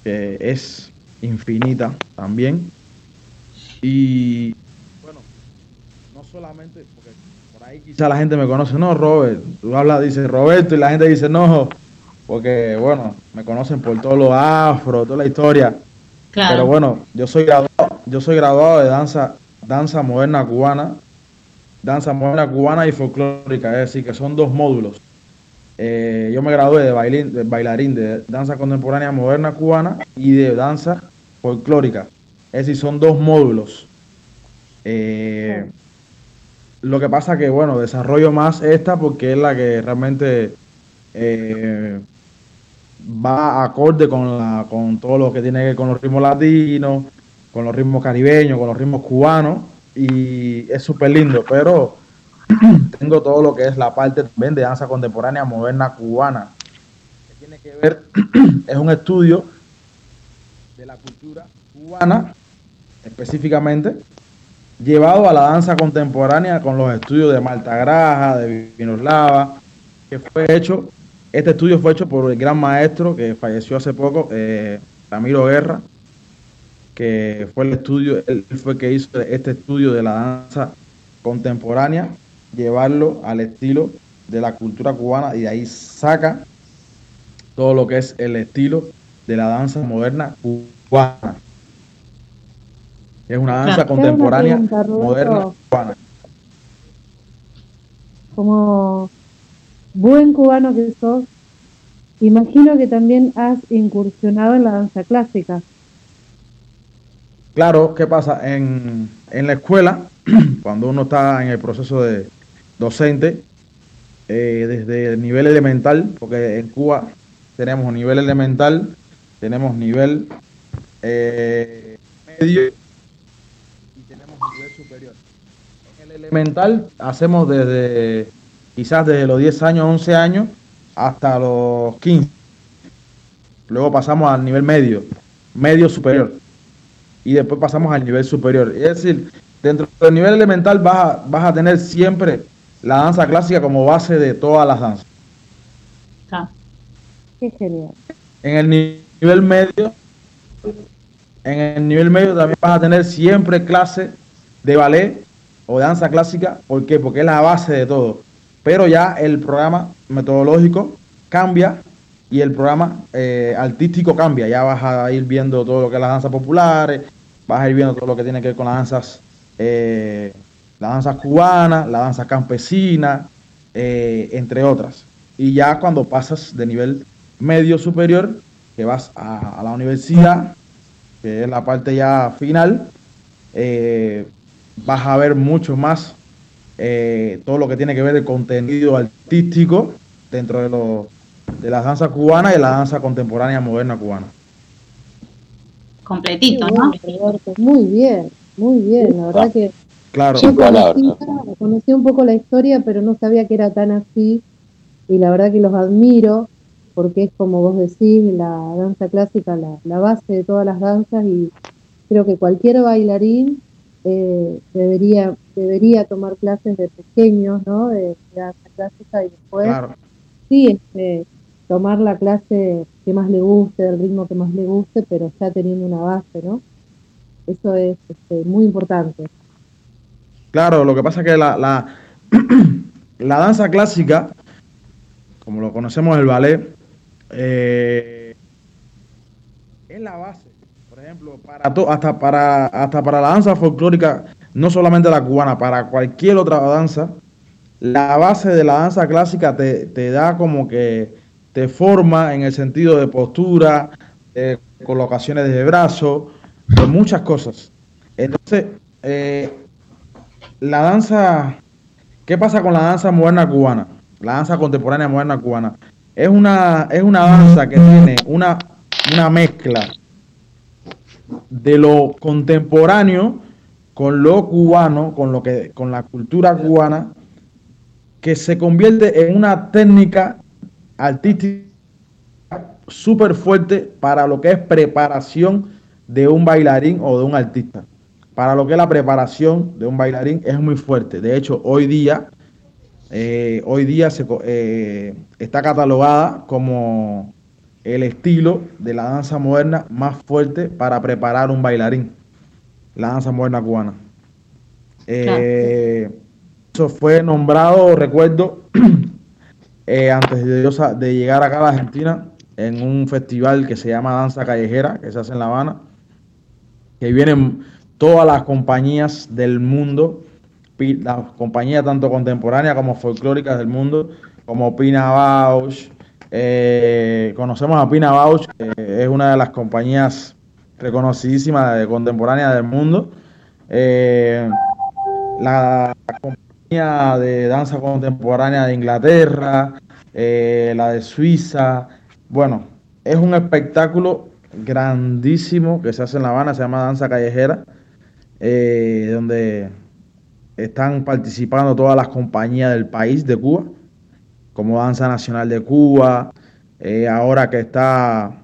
que es infinita también. Y bueno, no solamente porque por ahí quizá la gente me conoce, no, Robert, tú hablas, dices Roberto, y la gente dice no, porque bueno, me conocen por todo lo afro, toda la historia. Claro. Pero bueno, yo soy graduado, yo soy graduado de danza, danza moderna cubana, danza moderna cubana y folclórica, es decir, que son dos módulos. Eh, yo me gradué de, bailín, de bailarín de danza contemporánea moderna cubana y de danza folclórica. Es decir, son dos módulos. Eh, lo que pasa que, bueno, desarrollo más esta porque es la que realmente eh, va acorde con, la, con todo lo que tiene que ver con los ritmos latinos, con los ritmos caribeños, con los ritmos cubanos, y es súper lindo, pero tengo todo lo que es la parte también de danza contemporánea moderna cubana, que tiene que ver, es un estudio de la cultura cubana, específicamente, llevado a la danza contemporánea con los estudios de Marta Graja, de Vinoslava, que fue hecho, este estudio fue hecho por el gran maestro que falleció hace poco, eh, Ramiro Guerra, que fue el estudio, él fue el que hizo este estudio de la danza contemporánea, llevarlo al estilo de la cultura cubana y de ahí saca todo lo que es el estilo de la danza moderna cubana. Es una danza Claro. contemporánea una pregunta, moderna cubana. Como buen cubano que sos, imagino que también has incursionado en la danza clásica. Claro, ¿qué pasa? En, en la escuela, cuando uno está en el proceso de docente, eh, desde el nivel elemental, porque en Cuba tenemos nivel elemental, tenemos nivel eh, medio y tenemos nivel superior. El elemental hacemos desde quizás desde los 10 años, 11 años, hasta los 15. Luego pasamos al nivel medio, medio superior y después pasamos al nivel superior. Es decir, dentro del nivel elemental vas a, vas a tener siempre la danza clásica como base de todas las danzas. Ah, Qué genial. En el ni- nivel medio, en el nivel medio también vas a tener siempre clase de ballet o de danza clásica. ¿Por qué? Porque es la base de todo. Pero ya el programa metodológico cambia y el programa eh, artístico cambia. Ya vas a ir viendo todo lo que es las danzas populares, vas a ir viendo todo lo que tiene que ver con las danzas, eh, las danzas cubanas, la danza campesina, eh, entre otras. Y ya cuando pasas de nivel medio superior, que vas a, a la universidad, que es la parte ya final, eh, vas a ver mucho más eh, todo lo que tiene que ver el contenido artístico dentro de, los de las danzas cubanas y la danza contemporánea moderna cubana. Completito, ¿no? Muy bien, muy bien. La verdad que Claro. yo conocía, conocía un poco la historia, pero no sabía que era tan así. Y la verdad que los admiro, porque es como vos decís, la danza clásica, la, la base de todas las danzas. Y creo que cualquier bailarín eh, debería, debería tomar clases de pequeños, ¿no? De, danza clásica y después, Claro. sí, este, tomar la clase que más le guste, del ritmo que más le guste, pero ya teniendo una base, ¿no? Eso es este, muy importante. Claro, lo que pasa es que la, la, la danza clásica, como lo conocemos el ballet, eh, es la base. Para to- hasta para hasta para la danza folclórica, no solamente la cubana, para cualquier otra danza, la base de la danza clásica te, te da como que te forma en el sentido de postura, de colocaciones de brazo, de muchas cosas. Entonces, eh, la danza, ¿qué pasa con la danza moderna cubana? La danza contemporánea moderna cubana. Es una, es una danza que tiene una, una mezcla de lo contemporáneo con lo cubano, con lo que, con la cultura cubana, que se convierte en una técnica artística súper fuerte para lo que es preparación de un bailarín o de un artista. Para lo que es la preparación de un bailarín es muy fuerte. De hecho, hoy día, eh, hoy día se, eh, está catalogada como el estilo de la danza moderna más fuerte para preparar un bailarín. La danza moderna cubana. Eh, Eso fue nombrado, recuerdo, eh, antes de, yo de llegar acá a la Argentina, en un festival que se llama Danza Callejera, que se hace en La Habana, que vienen todas las compañías del mundo, las compañías tanto contemporáneas como folclóricas del mundo, como Pina Bausch. Eh, conocemos a Pina Bausch, es una de las compañías reconocidísimas de contemporáneas del mundo. Eh, la compañía de danza contemporánea de Inglaterra, eh, la de Suiza. Bueno, es un espectáculo grandísimo que se hace en La Habana, se llama Danza Callejera, donde están participando todas las compañías del país de Cuba, como Danza Nacional de Cuba, eh, ahora que está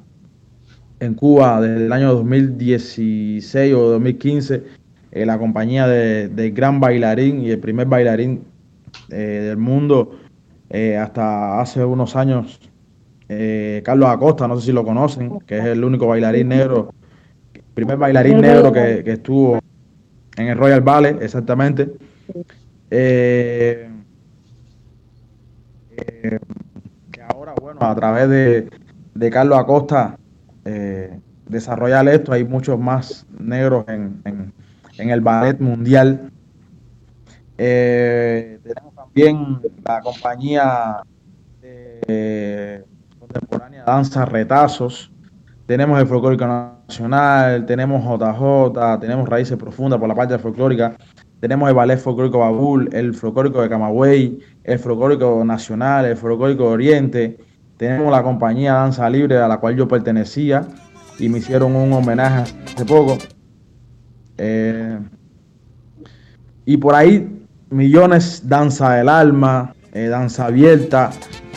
en Cuba desde el año 2016 o 2015, eh, la compañía de- del gran bailarín y el primer bailarín eh, del mundo eh, hasta hace unos años, Carlos Acosta, no sé si lo conocen, que es el único bailarín negro, primer bailarín negro que estuvo en el Royal Ballet, exactamente. Eh, eh, que ahora, bueno, a través de, de Carlos Acosta, eh, desarrollar esto, hay muchos más negros en, en- el ballet mundial. Eh, tenemos también la compañía de contemporánea Danza Retazos, tenemos el folclórico nacional, tenemos JJ, tenemos Raíces Profundas por la parte folclórica, tenemos el ballet folclórico Babul, el folclórico de Camagüey, el folclórico nacional, el folclórico de Oriente, tenemos la compañía Danza Libre a la cual yo pertenecía y me hicieron un homenaje hace poco. Eh, y por ahí millones Danza del Alma, eh, Danza Abierta,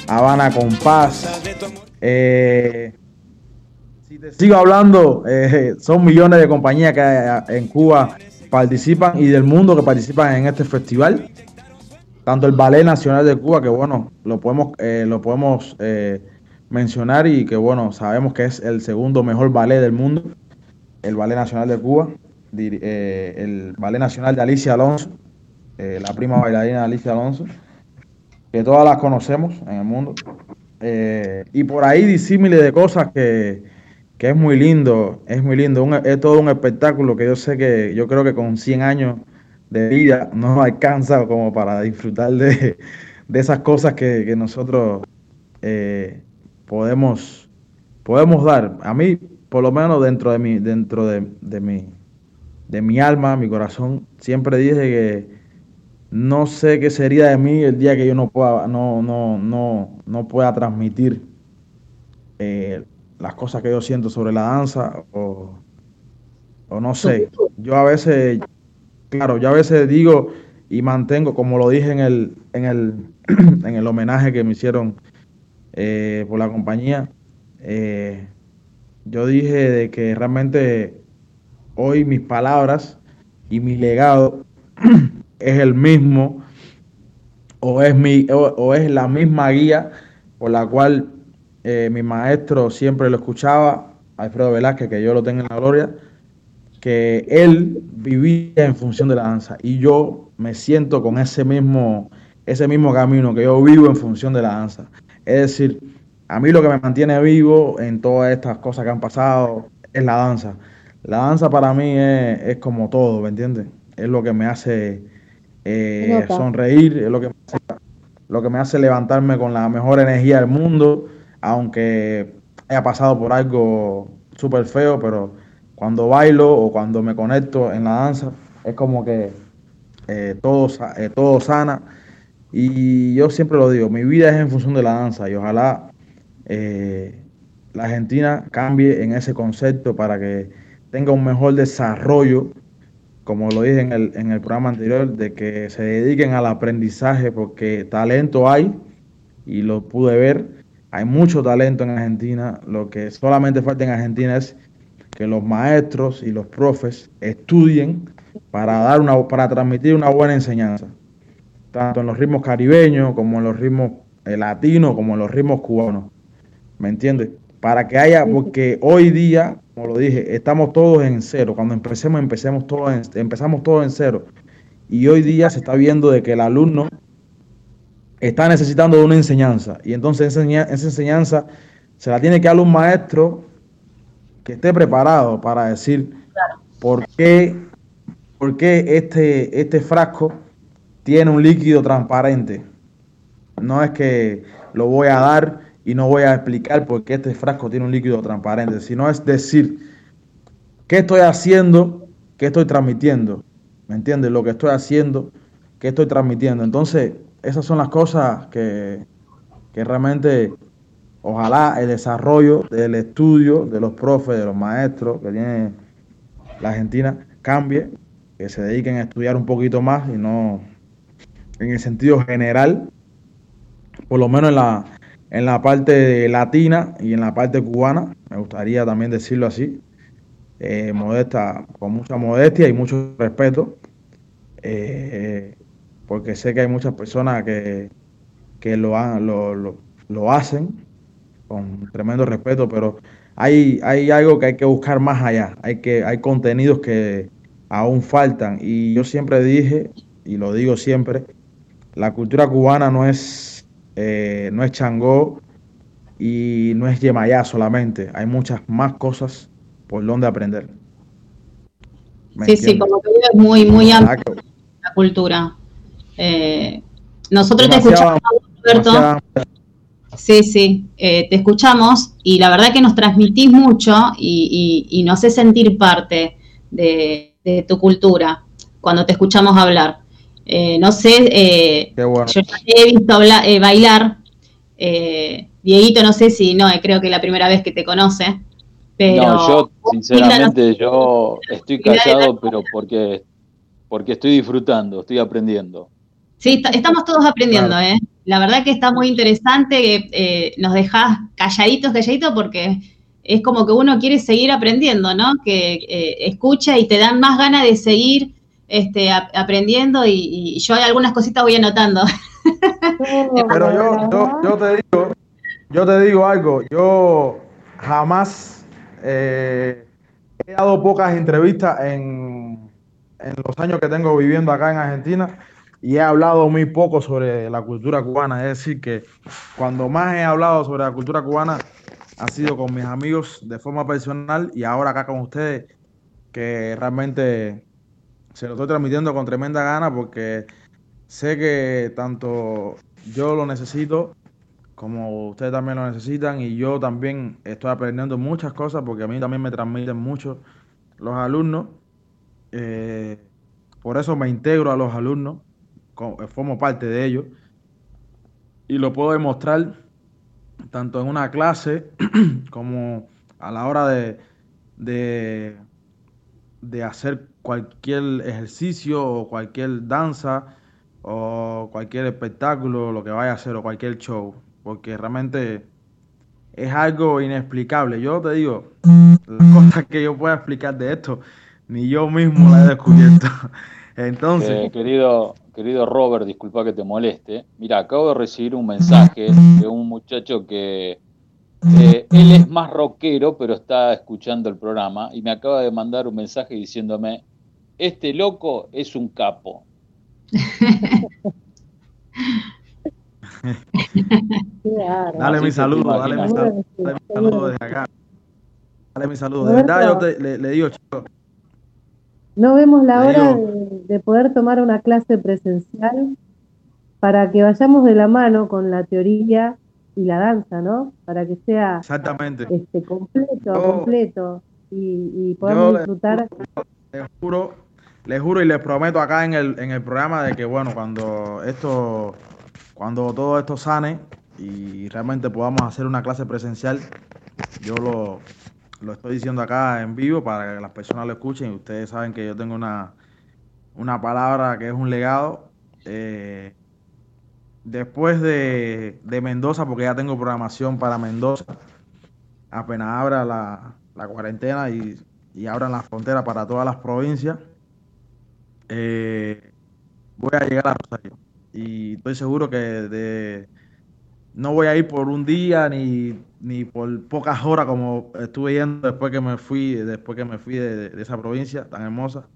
Habana Compás. Eh, si te sigo hablando, eh, son millones de compañías que en Cuba participan y del mundo que participan en este festival. Tanto el Ballet Nacional de Cuba, que bueno, lo podemos, eh, lo podemos eh, mencionar y que bueno, sabemos que es el segundo mejor ballet del mundo, el Ballet Nacional de Cuba, eh, el Ballet Nacional de Alicia Alonso, la prima bailarina de Alicia Alonso, que todas las conocemos en el mundo. Y por ahí disímiles de cosas que, es muy lindo, es muy lindo, es todo un espectáculo que yo sé que yo creo que con 100 años de vida no alcanza como para disfrutar de, de esas cosas que, que nosotros eh, podemos, podemos dar. A mí, por lo menos dentro de mi, dentro de, de mi, de mi alma, mi corazón, siempre dije que no sé qué sería de mí el día que yo no pueda, no, no, no, no pueda transmitir eh, las cosas que yo siento sobre la danza o, o no sé. Yo a veces, claro, yo a veces digo y mantengo, como lo dije en el, en el, en el homenaje que me hicieron eh, por la compañía, eh, yo dije de que realmente hoy mis palabras y mi legado es el mismo o es, mi, o, o es la misma guía por la cual eh, mi maestro siempre lo escuchaba, Alfredo Velázquez, que yo lo tengo en la gloria, que él vivía en función de la danza y yo me siento con ese mismo, ese mismo camino, que yo vivo en función de la danza. Es decir, a mí lo que me mantiene vivo en todas estas cosas que han pasado es la danza. La danza para mí es, es como todo, ¿me entiendes? Es lo que me hace eh, sonreír, es lo que, me hace, lo que me hace levantarme con la mejor energía del mundo, aunque haya pasado por algo súper feo, pero cuando bailo o cuando me conecto en la danza, es como que eh, todo, eh, todo sana. Y yo siempre lo digo, mi vida es en función de la danza y ojalá eh, la Argentina cambie en ese concepto para que tenga un mejor desarrollo, como lo dije en el, en el programa anterior, de que se dediquen al aprendizaje porque talento hay y lo pude ver. Hay mucho talento en Argentina. Lo que solamente falta en Argentina es que los maestros y los profes estudien para dar una, para transmitir una buena enseñanza, tanto en los ritmos caribeños como en los ritmos eh, latinos, como en los ritmos cubanos. ¿Me entiendes? Para que haya, porque hoy día, como lo dije, estamos todos en cero. Cuando empecemos, empecemos todos en- empezamos todos en cero. Y hoy día se está viendo de que el alumno está necesitando de una enseñanza. Y entonces esa, enseña- esa enseñanza se la tiene que dar un maestro que esté preparado para decir por qué, por qué este, este frasco tiene un líquido transparente. No es que lo voy a dar y no voy a explicar por qué este frasco tiene un líquido transparente, sino es decir qué estoy haciendo, qué estoy transmitiendo. ¿Me entiendes? Lo que estoy haciendo, qué estoy transmitiendo. Entonces, esas son las cosas que, que realmente ojalá el desarrollo del estudio de los profes, de los maestros que tiene la Argentina cambie, que se dediquen a estudiar un poquito más y no en el sentido general, por lo menos en la, en la parte latina y en la parte cubana, me gustaría también decirlo así, eh, modesta, con mucha modestia y mucho respeto, eh, porque sé que hay muchas personas que, que lo, han- lo, lo, lo hacen con tremendo respeto, pero hay, hay algo que hay que buscar más allá, hay, que, hay contenidos que aún faltan. Y yo siempre dije, y lo digo siempre, la cultura cubana no es, eh, no es changó y no es yemayá solamente, hay muchas más cosas por donde aprender. ¿Me Sí, sí, como que es muy, muy amplia la cultura. Eh, nosotros te escuchamos, Roberto. Sí, sí, eh, te escuchamos y la verdad que nos transmitís mucho y, y- y nos hace sentir parte de, de tu cultura cuando te escuchamos hablar. Eh, no sé, eh, Qué bueno. yo ya te he visto habla- eh, bailar. eh, Dieguito, no sé si, no, creo que es la primera vez que te conoce. Pero no, yo sinceramente yo estoy callado, pero porque porque estoy disfrutando, estoy aprendiendo. Sí, estamos todos aprendiendo, Claro. ¿eh? La verdad que está muy interesante, que eh, nos dejás calladitos, calladitos, porque es como que uno quiere seguir aprendiendo, ¿no? Que eh, escucha y te dan más ganas de seguir este, ap- aprendiendo y, y yo algunas cositas voy anotando. Pero yo, yo, yo te digo, yo te digo algo, yo jamás eh, he dado pocas entrevistas en, en los años que tengo viviendo acá en Argentina y he hablado muy poco sobre la cultura cubana. Es decir, que cuando más he hablado sobre la cultura cubana ha sido con mis amigos de forma personal y ahora acá con ustedes, que realmente se lo estoy transmitiendo con tremenda gana porque sé que tanto yo lo necesito como ustedes también lo necesitan y yo también estoy aprendiendo muchas cosas porque a mí también me transmiten mucho los alumnos. Eh, por eso me integro a los alumnos, formo parte de ellos y lo puedo demostrar tanto en una clase como a la hora de, de, hacer cualquier ejercicio o cualquier danza o cualquier espectáculo, lo que vaya a hacer o cualquier show, porque realmente es algo inexplicable. Yo te digo, las cosas que yo pueda explicar de esto, ni yo mismo las he descubierto. Entonces, Eh, querido, querido Robert, disculpa que te moleste. Mira, acabo de recibir un mensaje de un muchacho que eh, él es más rockero, pero está escuchando el programa y me acaba de mandar un mensaje diciéndome, este loco es un capo. dale mi saludo, dale mi saludo, dale mi saludo desde acá. Dale mi saludo. De verdad, yo te- le, le digo, chicos, No vemos la hora de, de poder tomar una clase presencial para que vayamos de la mano con la teoría y la danza, ¿no? Para que sea exactamente. este completo, Yo- completo y, y podamos disfrutar. les juro, les juro y les prometo acá en el, en el programa de que bueno, cuando esto, cuando todo esto sane y realmente podamos hacer una clase presencial, yo lo, lo estoy diciendo acá en vivo para que las personas lo escuchen ustedes saben que yo tengo una, una palabra que es un legado. eh, después de, de Mendoza, porque ya tengo programación para Mendoza, apenas abra la, la cuarentena y, y abran las fronteras para todas las provincias, eh, voy a llegar a Rosario. Y estoy seguro que de, no voy a ir por un día ni, ni por pocas horas como estuve yendo después que me fui, después que me fui de, de esa provincia tan hermosa.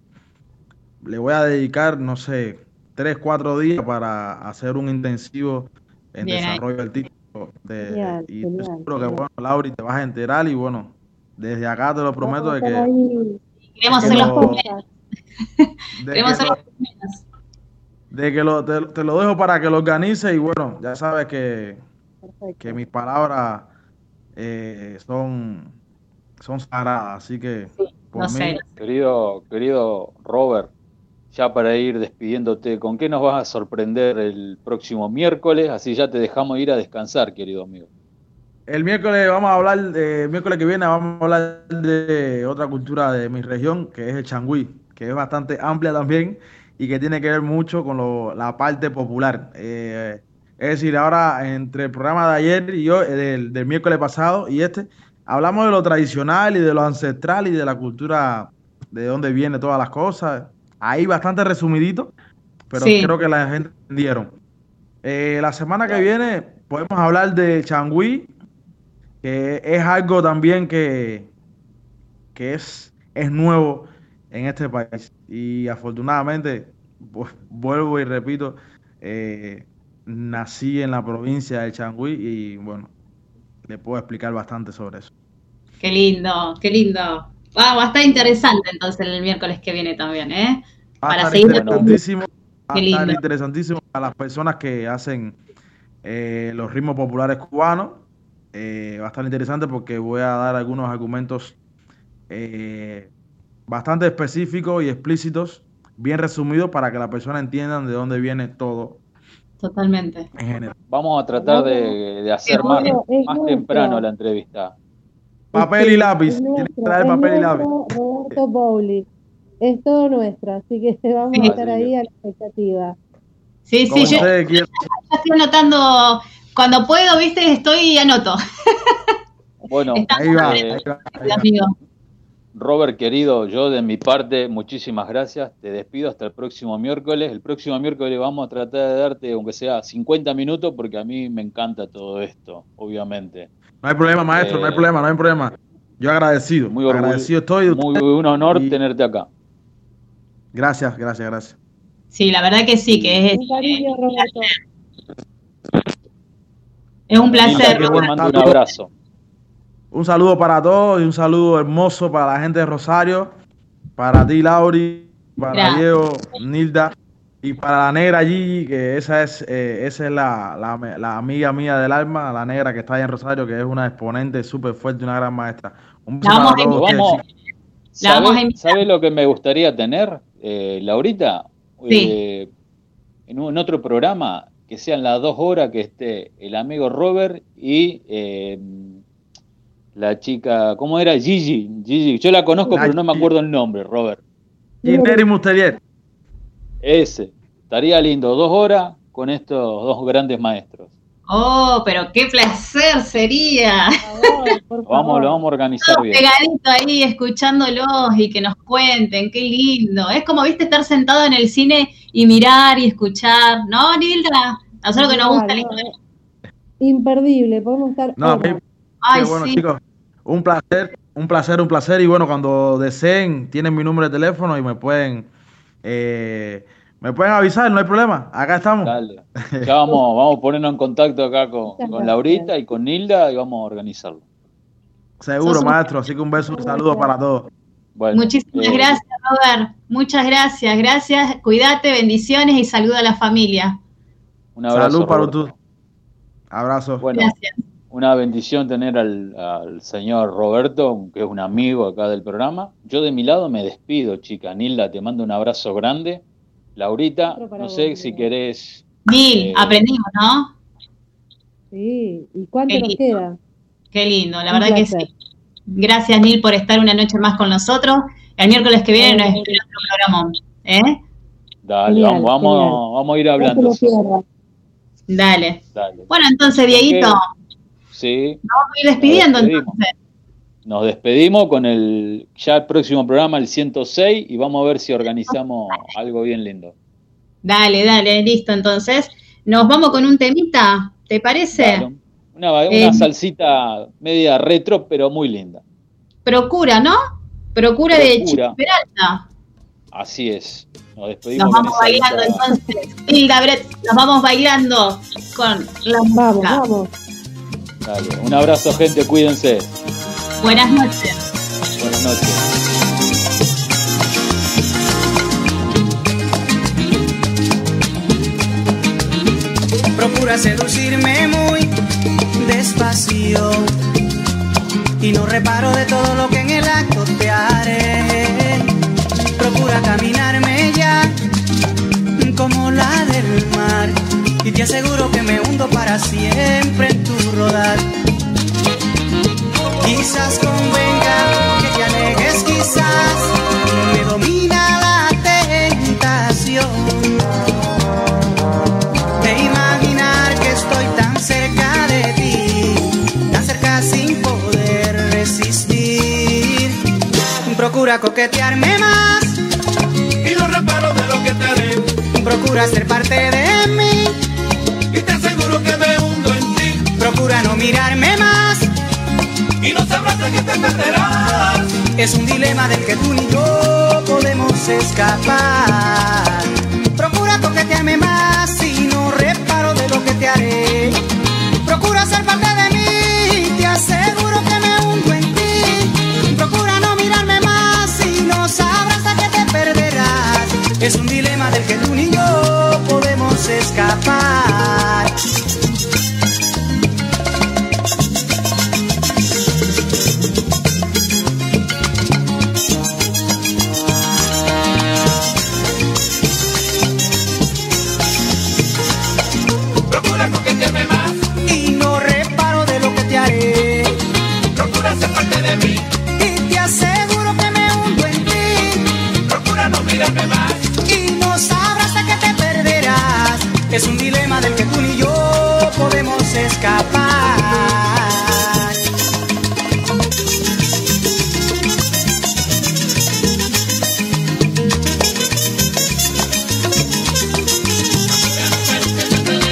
Le voy a dedicar, no sé, tres, cuatro días para hacer un intensivo en Bien desarrollo artístico. De, y genial, seguro que, bueno, Lauri, te vas a enterar y bueno, desde acá te lo prometo de que, ahí Queremos de ser Queremos primeros. de que lo, te, te lo dejo para que lo organice y bueno, ya sabes que, que mis palabras eh, son, son sagradas, así que por no mí, sé. Querido, querido Robert, ya para ir despidiéndote, ¿con qué nos vas a sorprender el próximo miércoles? Así ya te dejamos ir a descansar, querido amigo. el miércoles vamos a hablar, de, el miércoles que viene vamos a hablar de otra cultura de mi región, que es el changüí, que es bastante amplia también y que tiene que ver mucho con lo- la parte popular. Eh, es decir, ahora entre el programa de ayer y yo, eh, del, del miércoles pasado y este, hablamos de lo tradicional y de lo ancestral y de la cultura, de dónde vienen todas las cosas. Ahí bastante resumidito, pero Sí. creo que la gente entendieron. Eh, la semana que viene podemos hablar de changüí, que es algo también que, que es, es nuevo en este país. Y afortunadamente, pues, vuelvo y repito, eh, nací en la provincia de Changüí y bueno, le puedo explicar bastante sobre eso. Qué lindo, qué lindo. Va, va a estar interesante entonces el miércoles que viene también, ¿eh? Va a Para estar seguir interesantísimo, va a estar interesantísimo para las personas que hacen eh, los ritmos populares cubanos. Eh, va a estar interesante porque voy a dar algunos argumentos eh, bastante específicos y explícitos, bien resumidos para que las personas entiendan de dónde viene todo Totalmente. Vamos a tratar de, de hacer más, más temprano la entrevista. Papel y lápiz, Es tienen que nuestro, traer papel y lápiz. Roberto Bowley. Es todo nuestro, así que vamos a estar ahí a la expectativa. Sí, sí, yo estoy anotando. Cuando puedo, viste, estoy y anoto. Bueno, Ahí va, ahí va, ahí va. Robert, querido, yo de mi parte, muchísimas gracias. Te despido hasta el próximo miércoles. El próximo miércoles vamos a tratar de darte, aunque sea 50 minutos, porque a mí me encanta todo esto, obviamente. No hay problema, maestro, no hay Eh, problema, no hay problema. Yo agradecido, Muy agradecido estoy. de Muy un honor y- tenerte acá. Gracias, gracias, gracias. Sí, la verdad que sí, que es, Un cariño, Roberto. es un placer. te mando un abrazo. Un saludo para todos y un saludo hermoso para la gente de Rosario, para ti, Lauri, para Gracias. Diego, Nilda y para la negra Gigi, que esa es, eh, esa es la, la- la amiga mía del alma, la negra que está allá en Rosario, que es una exponente súper fuerte, una gran maestra. Un beso La vamos a Vamos, vamos a ¿Sabes invitar. sabe lo que me gustaría tener, eh, Laurita? Sí. Eh, en, un- en otro programa, que sean las dos horas que esté el amigo Robert y eh, la chica, ¿cómo era? Gigi. Gigi. Yo la conozco, La pero no me acuerdo el nombre, Robert. Gineri Musterier. Ese. Estaría lindo, dos horas con estos dos grandes maestros. Oh, pero qué placer sería. Por favor, por Lo vamos, favor. lo vamos a organizar Todos bien. pegaditos ahí escuchándolos y que nos cuenten, qué lindo. Es como, viste, estar sentado en el cine y mirar y escuchar. ¿No, Nilda? A nosotros que nos gusta la No, no, Imperdible, podemos estar No, Ay, Qué bueno, sí. chicos. Un placer, un placer, un placer. Y bueno, cuando deseen, tienen mi número de teléfono y me pueden, eh, me pueden avisar, no hay problema. Acá estamos. Dale. Ya vamos, vamos a ponernos en contacto acá con, con. Laurita y con Nilda y vamos a organizarlo. Seguro, maestro. Así que un beso, un saludo para todos. Bueno, Muchísimas eh, gracias, Robert. Muchas gracias, gracias. Cuídate, bendiciones y saluda a la familia. Un abrazo. Salud para tú. Abrazo. Bueno, Gracias. Una bendición tener al, al señor Roberto, que es un amigo acá del programa. Yo de mi lado me despido, chica. Nilda, te mando un abrazo grande. Laurita, no sé vos, si querés. Mil, Eh, aprendimos, ¿no? Sí, ¿y cuánto Qué nos lindo. queda? Qué lindo, la Un verdad que sí. Gracias, Nil, por estar una noche más con nosotros. El miércoles que viene nos espera otro programa. ¿Eh? Dale, Genial, vamos, vamos, genial. vamos a ir hablando. Dale. Dale. Bueno, entonces, Dieguito. Sí, nos vamos a ir despidiendo Nos despedimos. entonces. nos despedimos con el ya el próximo programa, el 106, y vamos a ver si organizamos algo bien lindo. Dale, dale, listo. Entonces, nos vamos con un temita, ¿te parece? Dale, Una, una Eh, salsita media retro, pero muy linda. Procura, ¿no? Procura, de Procura. Chico Peralta. Así es. Nos despedimos Nos vamos bailando entonces. Hilda Brett, nos vamos bailando con la Vamos, música. vamos. Dale, un abrazo, gente, cuídense. Buenas noches. Buenas noches. Procura seducirme muy despacio y no reparo de todo lo que en el acto te haré. Procura caminarme ya como la del mar y te aseguro que me hundo para siempre en tu rodar. Quizás convenga que te alejes, quizás me domina la tentación de imaginar que estoy tan cerca de ti, tan cerca sin poder resistir. Procura coquetearme más Y no reparo de lo que te haré. procura ser parte de mí, Y te aseguro que me hundo en ti. procura no mirarme más. Y no sabrás de qué te perderás. Es un dilema del que tú ni yo podemos escapar. Procura coquetearme más y no reparo de lo que te haré. Procura ser parte de mí, te aseguro que me hundo en ti. Procura no mirarme más y no sabrás a qué te perderás. Es un dilema del que tú ni yo escapar. Del que tú ni yo podemos escapar.